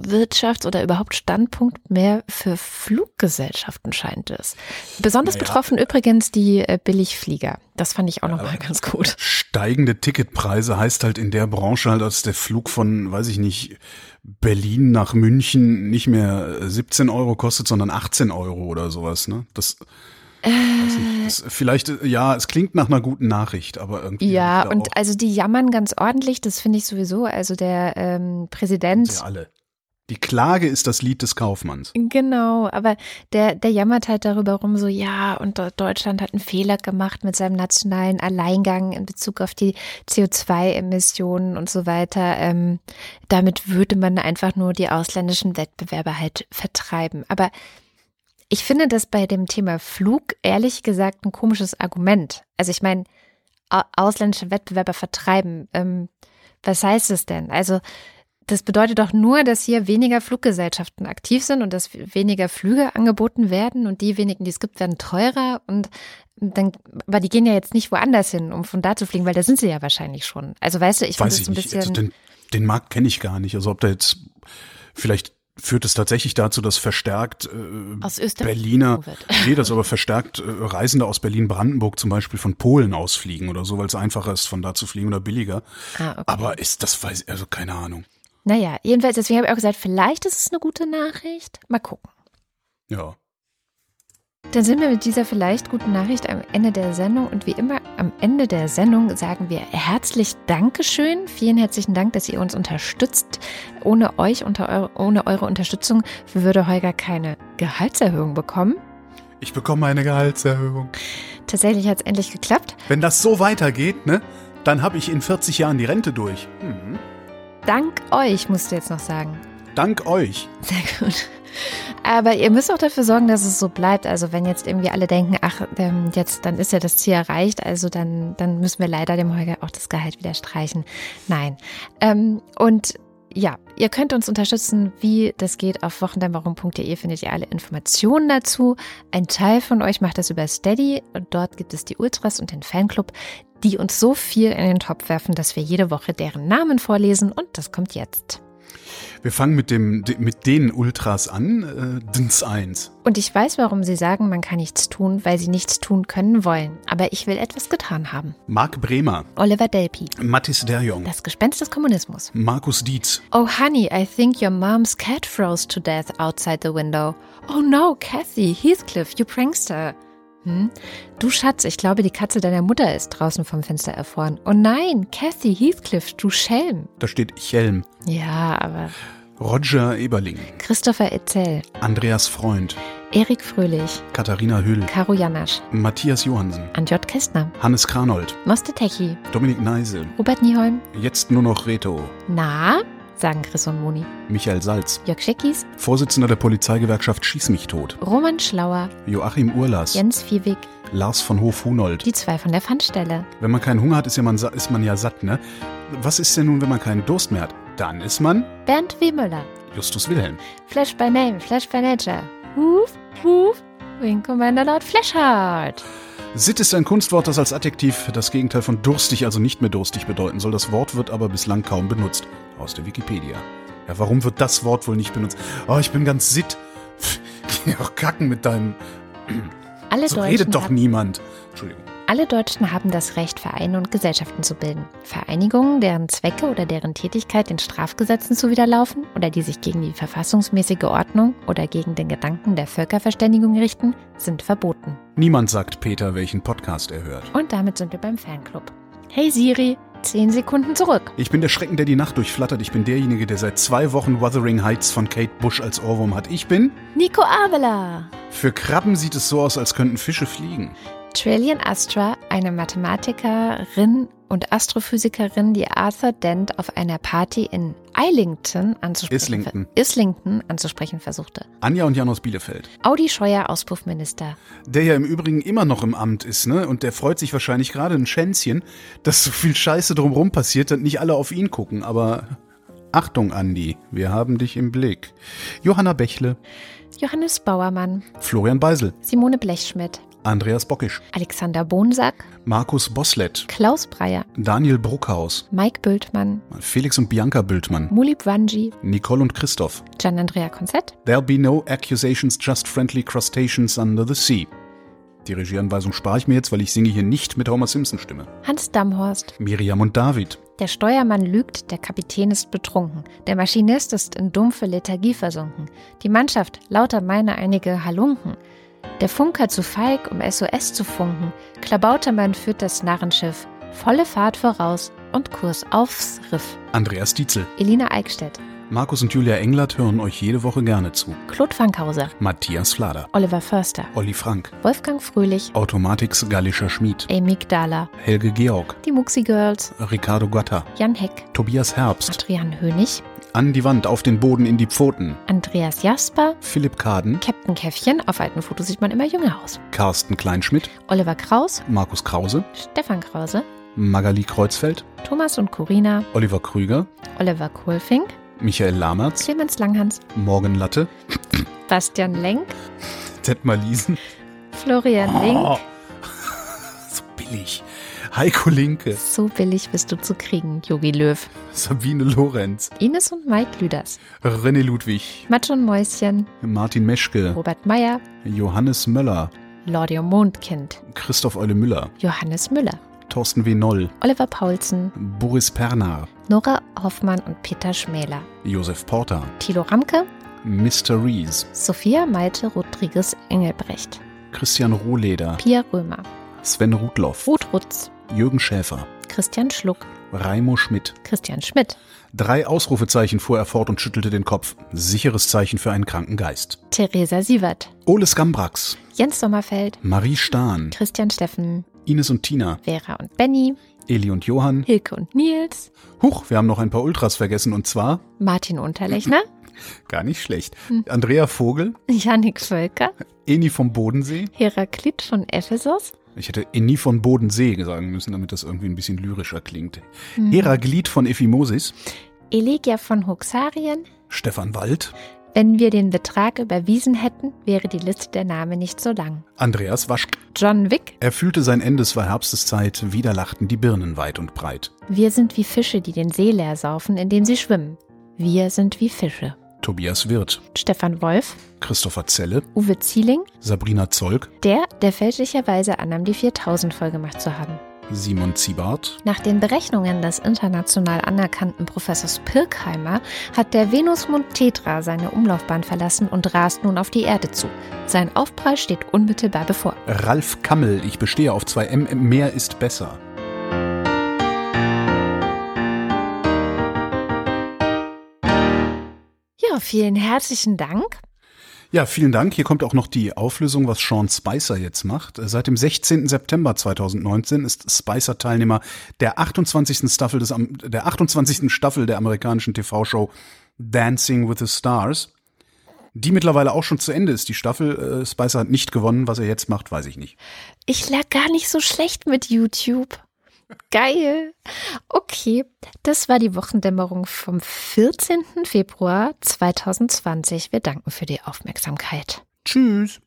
Wirtschafts- oder überhaupt Standpunkt mehr für Fluggesellschaften, scheint es. Besonders Naja. betroffen übrigens die äh, Billigflieger. Das fand ich auch nochmal ganz gut. Steigende Ticketpreise heißt halt in der Branche halt, dass der Flug von, weiß ich nicht, Berlin nach München nicht mehr 17 Euro kostet, sondern 18 Euro oder sowas, ne? Das, weiß nicht, das vielleicht, äh, ja, es klingt nach einer guten Nachricht, aber irgendwie. Ja, und auch- also die jammern ganz ordentlich, das finde ich sowieso. Also der ähm, Präsident. Sie alle. Die Klage ist das Lied des Kaufmanns. Genau, aber der, der jammert halt darüber rum, so ja, und Deutschland hat einen Fehler gemacht mit seinem nationalen Alleingang in Bezug auf die CO2-Emissionen und so weiter. Ähm, damit würde man einfach nur die ausländischen Wettbewerber halt vertreiben. Aber ich finde das bei dem Thema Flug ehrlich gesagt ein komisches Argument. Also ich meine, au- ausländische Wettbewerber vertreiben. Ähm, was heißt es denn? Also das bedeutet doch nur, dass hier weniger Fluggesellschaften aktiv sind und dass weniger Flüge angeboten werden und die wenigen, die es gibt, werden teurer und dann, aber die gehen ja jetzt nicht woanders hin, um von da zu fliegen, weil da sind sie ja wahrscheinlich schon. Also weißt du, ich Weiß das ich ein nicht. Also bisschen. den, den Markt kenne ich gar nicht. Also ob da jetzt, vielleicht führt es tatsächlich dazu, dass verstärkt äh, Aus Österreich Berliner, *laughs* nee, dass aber verstärkt äh, Reisende aus Berlin-Brandenburg zum Beispiel von Polen ausfliegen oder so, weil es einfacher ist, von da zu fliegen oder billiger. Ah, okay. Aber ist das weiß ich, also keine Ahnung. Naja, jedenfalls, deswegen habe ich auch gesagt, vielleicht ist es eine gute Nachricht. Mal gucken. Ja. Dann sind wir mit dieser vielleicht guten Nachricht am Ende der Sendung und wie immer am Ende der Sendung sagen wir herzlich Dankeschön. Vielen herzlichen Dank, dass ihr uns unterstützt. Ohne euch, eure, ohne eure Unterstützung würde Holger keine Gehaltserhöhung bekommen. Ich bekomme eine Gehaltserhöhung. Tatsächlich hat es endlich geklappt. Wenn das so weitergeht, ne, dann habe ich in 40 Jahren die Rente durch. Mhm. Dank euch, musst du jetzt noch sagen. Dank euch. Sehr gut. Aber ihr müsst auch dafür sorgen, dass es so bleibt. Also wenn jetzt irgendwie alle denken, ach, ähm, jetzt dann ist ja das Ziel erreicht, also dann, dann müssen wir leider dem Holger auch das Gehalt wieder streichen. Nein. Ähm, und ja, ihr könnt uns unterstützen, wie das geht. Auf wochendämmerung.de findet ihr alle Informationen dazu. Ein Teil von euch macht das über Steady und dort gibt es die Ultras und den Fanclub, die uns so viel in den Topf werfen, dass wir jede Woche deren Namen vorlesen und das kommt jetzt. Wir fangen mit, dem, mit den Ultras an, äh, Dins 1. Und ich weiß, warum Sie sagen, man kann nichts tun, weil Sie nichts tun können wollen. Aber ich will etwas getan haben. Marc Bremer. Oliver Delpi. Mattis Derjong. Das Gespenst des Kommunismus. Markus Dietz. Oh, honey, I think your mom's cat froze to death outside the window. Oh no, Kathy, Heathcliff, you prankster. Hm? Du Schatz, ich glaube, die Katze deiner Mutter ist draußen vom Fenster erfroren. Oh nein, Kathy, Heathcliff, du Schelm. Da steht Chelm. Ja, aber. Roger Eberling. Christopher Etzel. Andreas Freund. Erik Fröhlich. Katharina Hüll. Caro Janasch. Matthias Johansen. Anjot Kästner. Hannes Kranold. Moste Techi. Dominik Neise. Robert Nieholm. Jetzt nur noch Reto. Na? Sagen Chris und Moni. Michael Salz. Jörg Scheckis. Vorsitzender der Polizeigewerkschaft Schieß mich tot. Roman Schlauer. Joachim Urlas. Jens Viewig. Lars von Hof-Hunold. Die zwei von der Pfandstelle. Wenn man keinen Hunger hat, ist, ja man, ist man ja satt, ne? Was ist denn nun, wenn man keinen Durst mehr hat? Dann ist man Bernd W. Müller. Justus Wilhelm. Flash by Name, Flash by Nature. Huf, huf, Wing Commander Lord Flashheart. Sitt ist ein Kunstwort, das als Adjektiv das Gegenteil von durstig, also nicht mehr durstig bedeuten soll. Das Wort wird aber bislang kaum benutzt. Aus der Wikipedia. Ja, warum wird das Wort wohl nicht benutzt? Oh, ich bin ganz sitt. *laughs* Geh auch kacken mit deinem. Alle so Deutschen redet doch niemand. Entschuldigung. Alle Deutschen haben das Recht, Vereine und Gesellschaften zu bilden. Vereinigungen, deren Zwecke oder deren Tätigkeit den Strafgesetzen zuwiderlaufen oder die sich gegen die verfassungsmäßige Ordnung oder gegen den Gedanken der Völkerverständigung richten, sind verboten. Niemand sagt Peter, welchen Podcast er hört. Und damit sind wir beim Fanclub. Hey Siri, 10 Sekunden zurück. Ich bin der Schrecken, der die Nacht durchflattert. Ich bin derjenige, der seit zwei Wochen Wuthering Heights von Kate Bush als Ohrwurm hat. Ich bin. Nico Avela. Für Krabben sieht es so aus, als könnten Fische fliegen. Trillian Astra, eine Mathematikerin und Astrophysikerin, die Arthur Dent auf einer Party in Islington anzusprechen, Islington. Islington anzusprechen versuchte. Anja und Jan aus Bielefeld. Audi Scheuer, Auspuffminister. Der ja im Übrigen immer noch im Amt ist, ne? Und der freut sich wahrscheinlich gerade ein Schänzchen, dass so viel Scheiße drumrum passiert und nicht alle auf ihn gucken. Aber Achtung, Andi, wir haben dich im Blick. Johanna Bächle, Johannes Bauermann, Florian Beisel, Simone Blechschmidt, Andreas Bockisch, Alexander Bonsack, Markus Boslett, Klaus Breyer, Daniel Bruckhaus, Mike Bültmann, Felix und Bianca Bültmann, Mulip Wanji, Nicole und Christoph. Gian-Andrea Konzett, There'll be no accusations, just friendly crustaceans under the sea. Die Regieanweisung spare ich mir jetzt, weil ich singe hier nicht mit Homer Simpson Stimme. Hans Damhorst. Miriam und David. Der Steuermann lügt, der Kapitän ist betrunken. Der Maschinist ist in dumpfe Lethargie versunken. Die Mannschaft lauter meine einige Halunken. Der Funker zu feig, um SOS zu funken. Klabautermann führt das Narrenschiff. Volle Fahrt voraus und Kurs aufs Riff. Andreas Dietzel. Elina Eickstedt. Markus und Julia Englert hören euch jede Woche gerne zu. Claude Fankhauser. Matthias Flader. Oliver Förster. Olli Frank. Wolfgang Fröhlich. Automatix Gallischer Schmied. Amy Gdala. Helge Georg. Die Muxi Girls. Ricardo Gatta. Jan Heck. Tobias Herbst. Adrian Hönig. An die Wand, auf den Boden, in die Pfoten. Andreas Jasper. Philipp Kaden. Captain Käffchen. Auf alten Fotos sieht man immer jünger aus. Carsten Kleinschmidt. Oliver Kraus. Markus Krause. Stefan Krause. Magali Kreuzfeld. Thomas und Corina. Oliver Krüger. Oliver Kohlfink. Michael Lamertz. Clemens Langhans. Morgen Latte. Bastian Lenk. Detmar Liesen. Florian Link. Oh, *laughs* so billig. Heiko Linke. So billig bist du zu kriegen, Jogi Löw. Sabine Lorenz. Ines und Mike Lüders. René Ludwig. Matsch und Mäuschen. Martin Meschke. Robert Meyer. Johannes Möller. Lordio Mondkind. Christoph Eule Müller. Johannes Müller. Thorsten W. Noll, Oliver Paulsen, Boris Pernar, Nora Hoffmann und Peter Schmäler, Josef Porter, Thilo Ramke, Mr. Rees, Sophia Malte Rodriguez Engelbrecht, Christian Rohleder, Pia Römer, Sven Rudloff, Ruth Rutz, Jürgen Schäfer, Christian Schluck, Raimo Schmidt. Christian Schmidt, Drei Ausrufezeichen fuhr er fort und schüttelte den Kopf. Sicheres Zeichen für einen kranken Geist. Theresa Sievert, Ole Skambrax, Jens Sommerfeld, Marie Stahn, Christian Steffen, Ines und Tina, Vera und Benny, Eli und Johann. Hilke und Nils, Huch, wir haben noch ein paar Ultras vergessen und zwar Martin Unterlechner, *laughs* gar nicht schlecht. Andrea Vogel, Jannik Völker, Eni vom Bodensee. Heraklit von Ephesus, Ich hätte Eni von Bodensee sagen müssen, damit das irgendwie ein bisschen lyrischer klingt. Heraglid von Ephimosis, Elegia von Huxarien. Stefan Wald, Wenn wir den Betrag überwiesen hätten, wäre die Liste der Namen nicht so lang. Andreas Waschk. John Wick, Er fühlte sein Ende, es war Herbsteszeit, wieder lachten die Birnen weit und breit. wir sind wie Fische, die den See leer saufen, indem sie schwimmen. Wir sind wie Fische. Tobias Wirth, Stefan Wolf, Christopher Zelle, Uwe Zieling, Sabrina Zolk, der, der fälschlicherweise annahm, die 4000 voll gemacht zu haben. Simon Ziebart, Nach den Berechnungen des international anerkannten Professors Pirkheimer hat der Venusmond Tetra seine Umlaufbahn verlassen und rast nun auf die Erde zu. Sein Aufprall steht unmittelbar bevor. Ralf Kammel, ich bestehe auf 2M, mehr ist besser. Ja, vielen herzlichen Dank. Ja, vielen Dank. Hier kommt auch noch die Auflösung, was Sean Spicer jetzt macht. Seit dem 16. September 2019 ist Spicer Teilnehmer der 28. Staffel des, der 28. Staffel der amerikanischen TV-Show Dancing with the Stars. Die mittlerweile auch schon zu Ende ist, die Staffel. Äh, Spicer hat nicht gewonnen. Was er jetzt macht, weiß ich nicht. Ich lag gar nicht so schlecht mit YouTube. Geil. Okay, das war die Wochendämmerung vom 14. Februar 2020. Wir danken für die Aufmerksamkeit. Tschüss.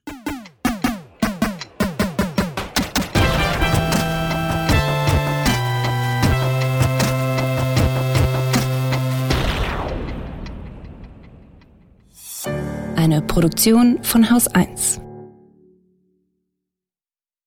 Eine Produktion von Haus 1.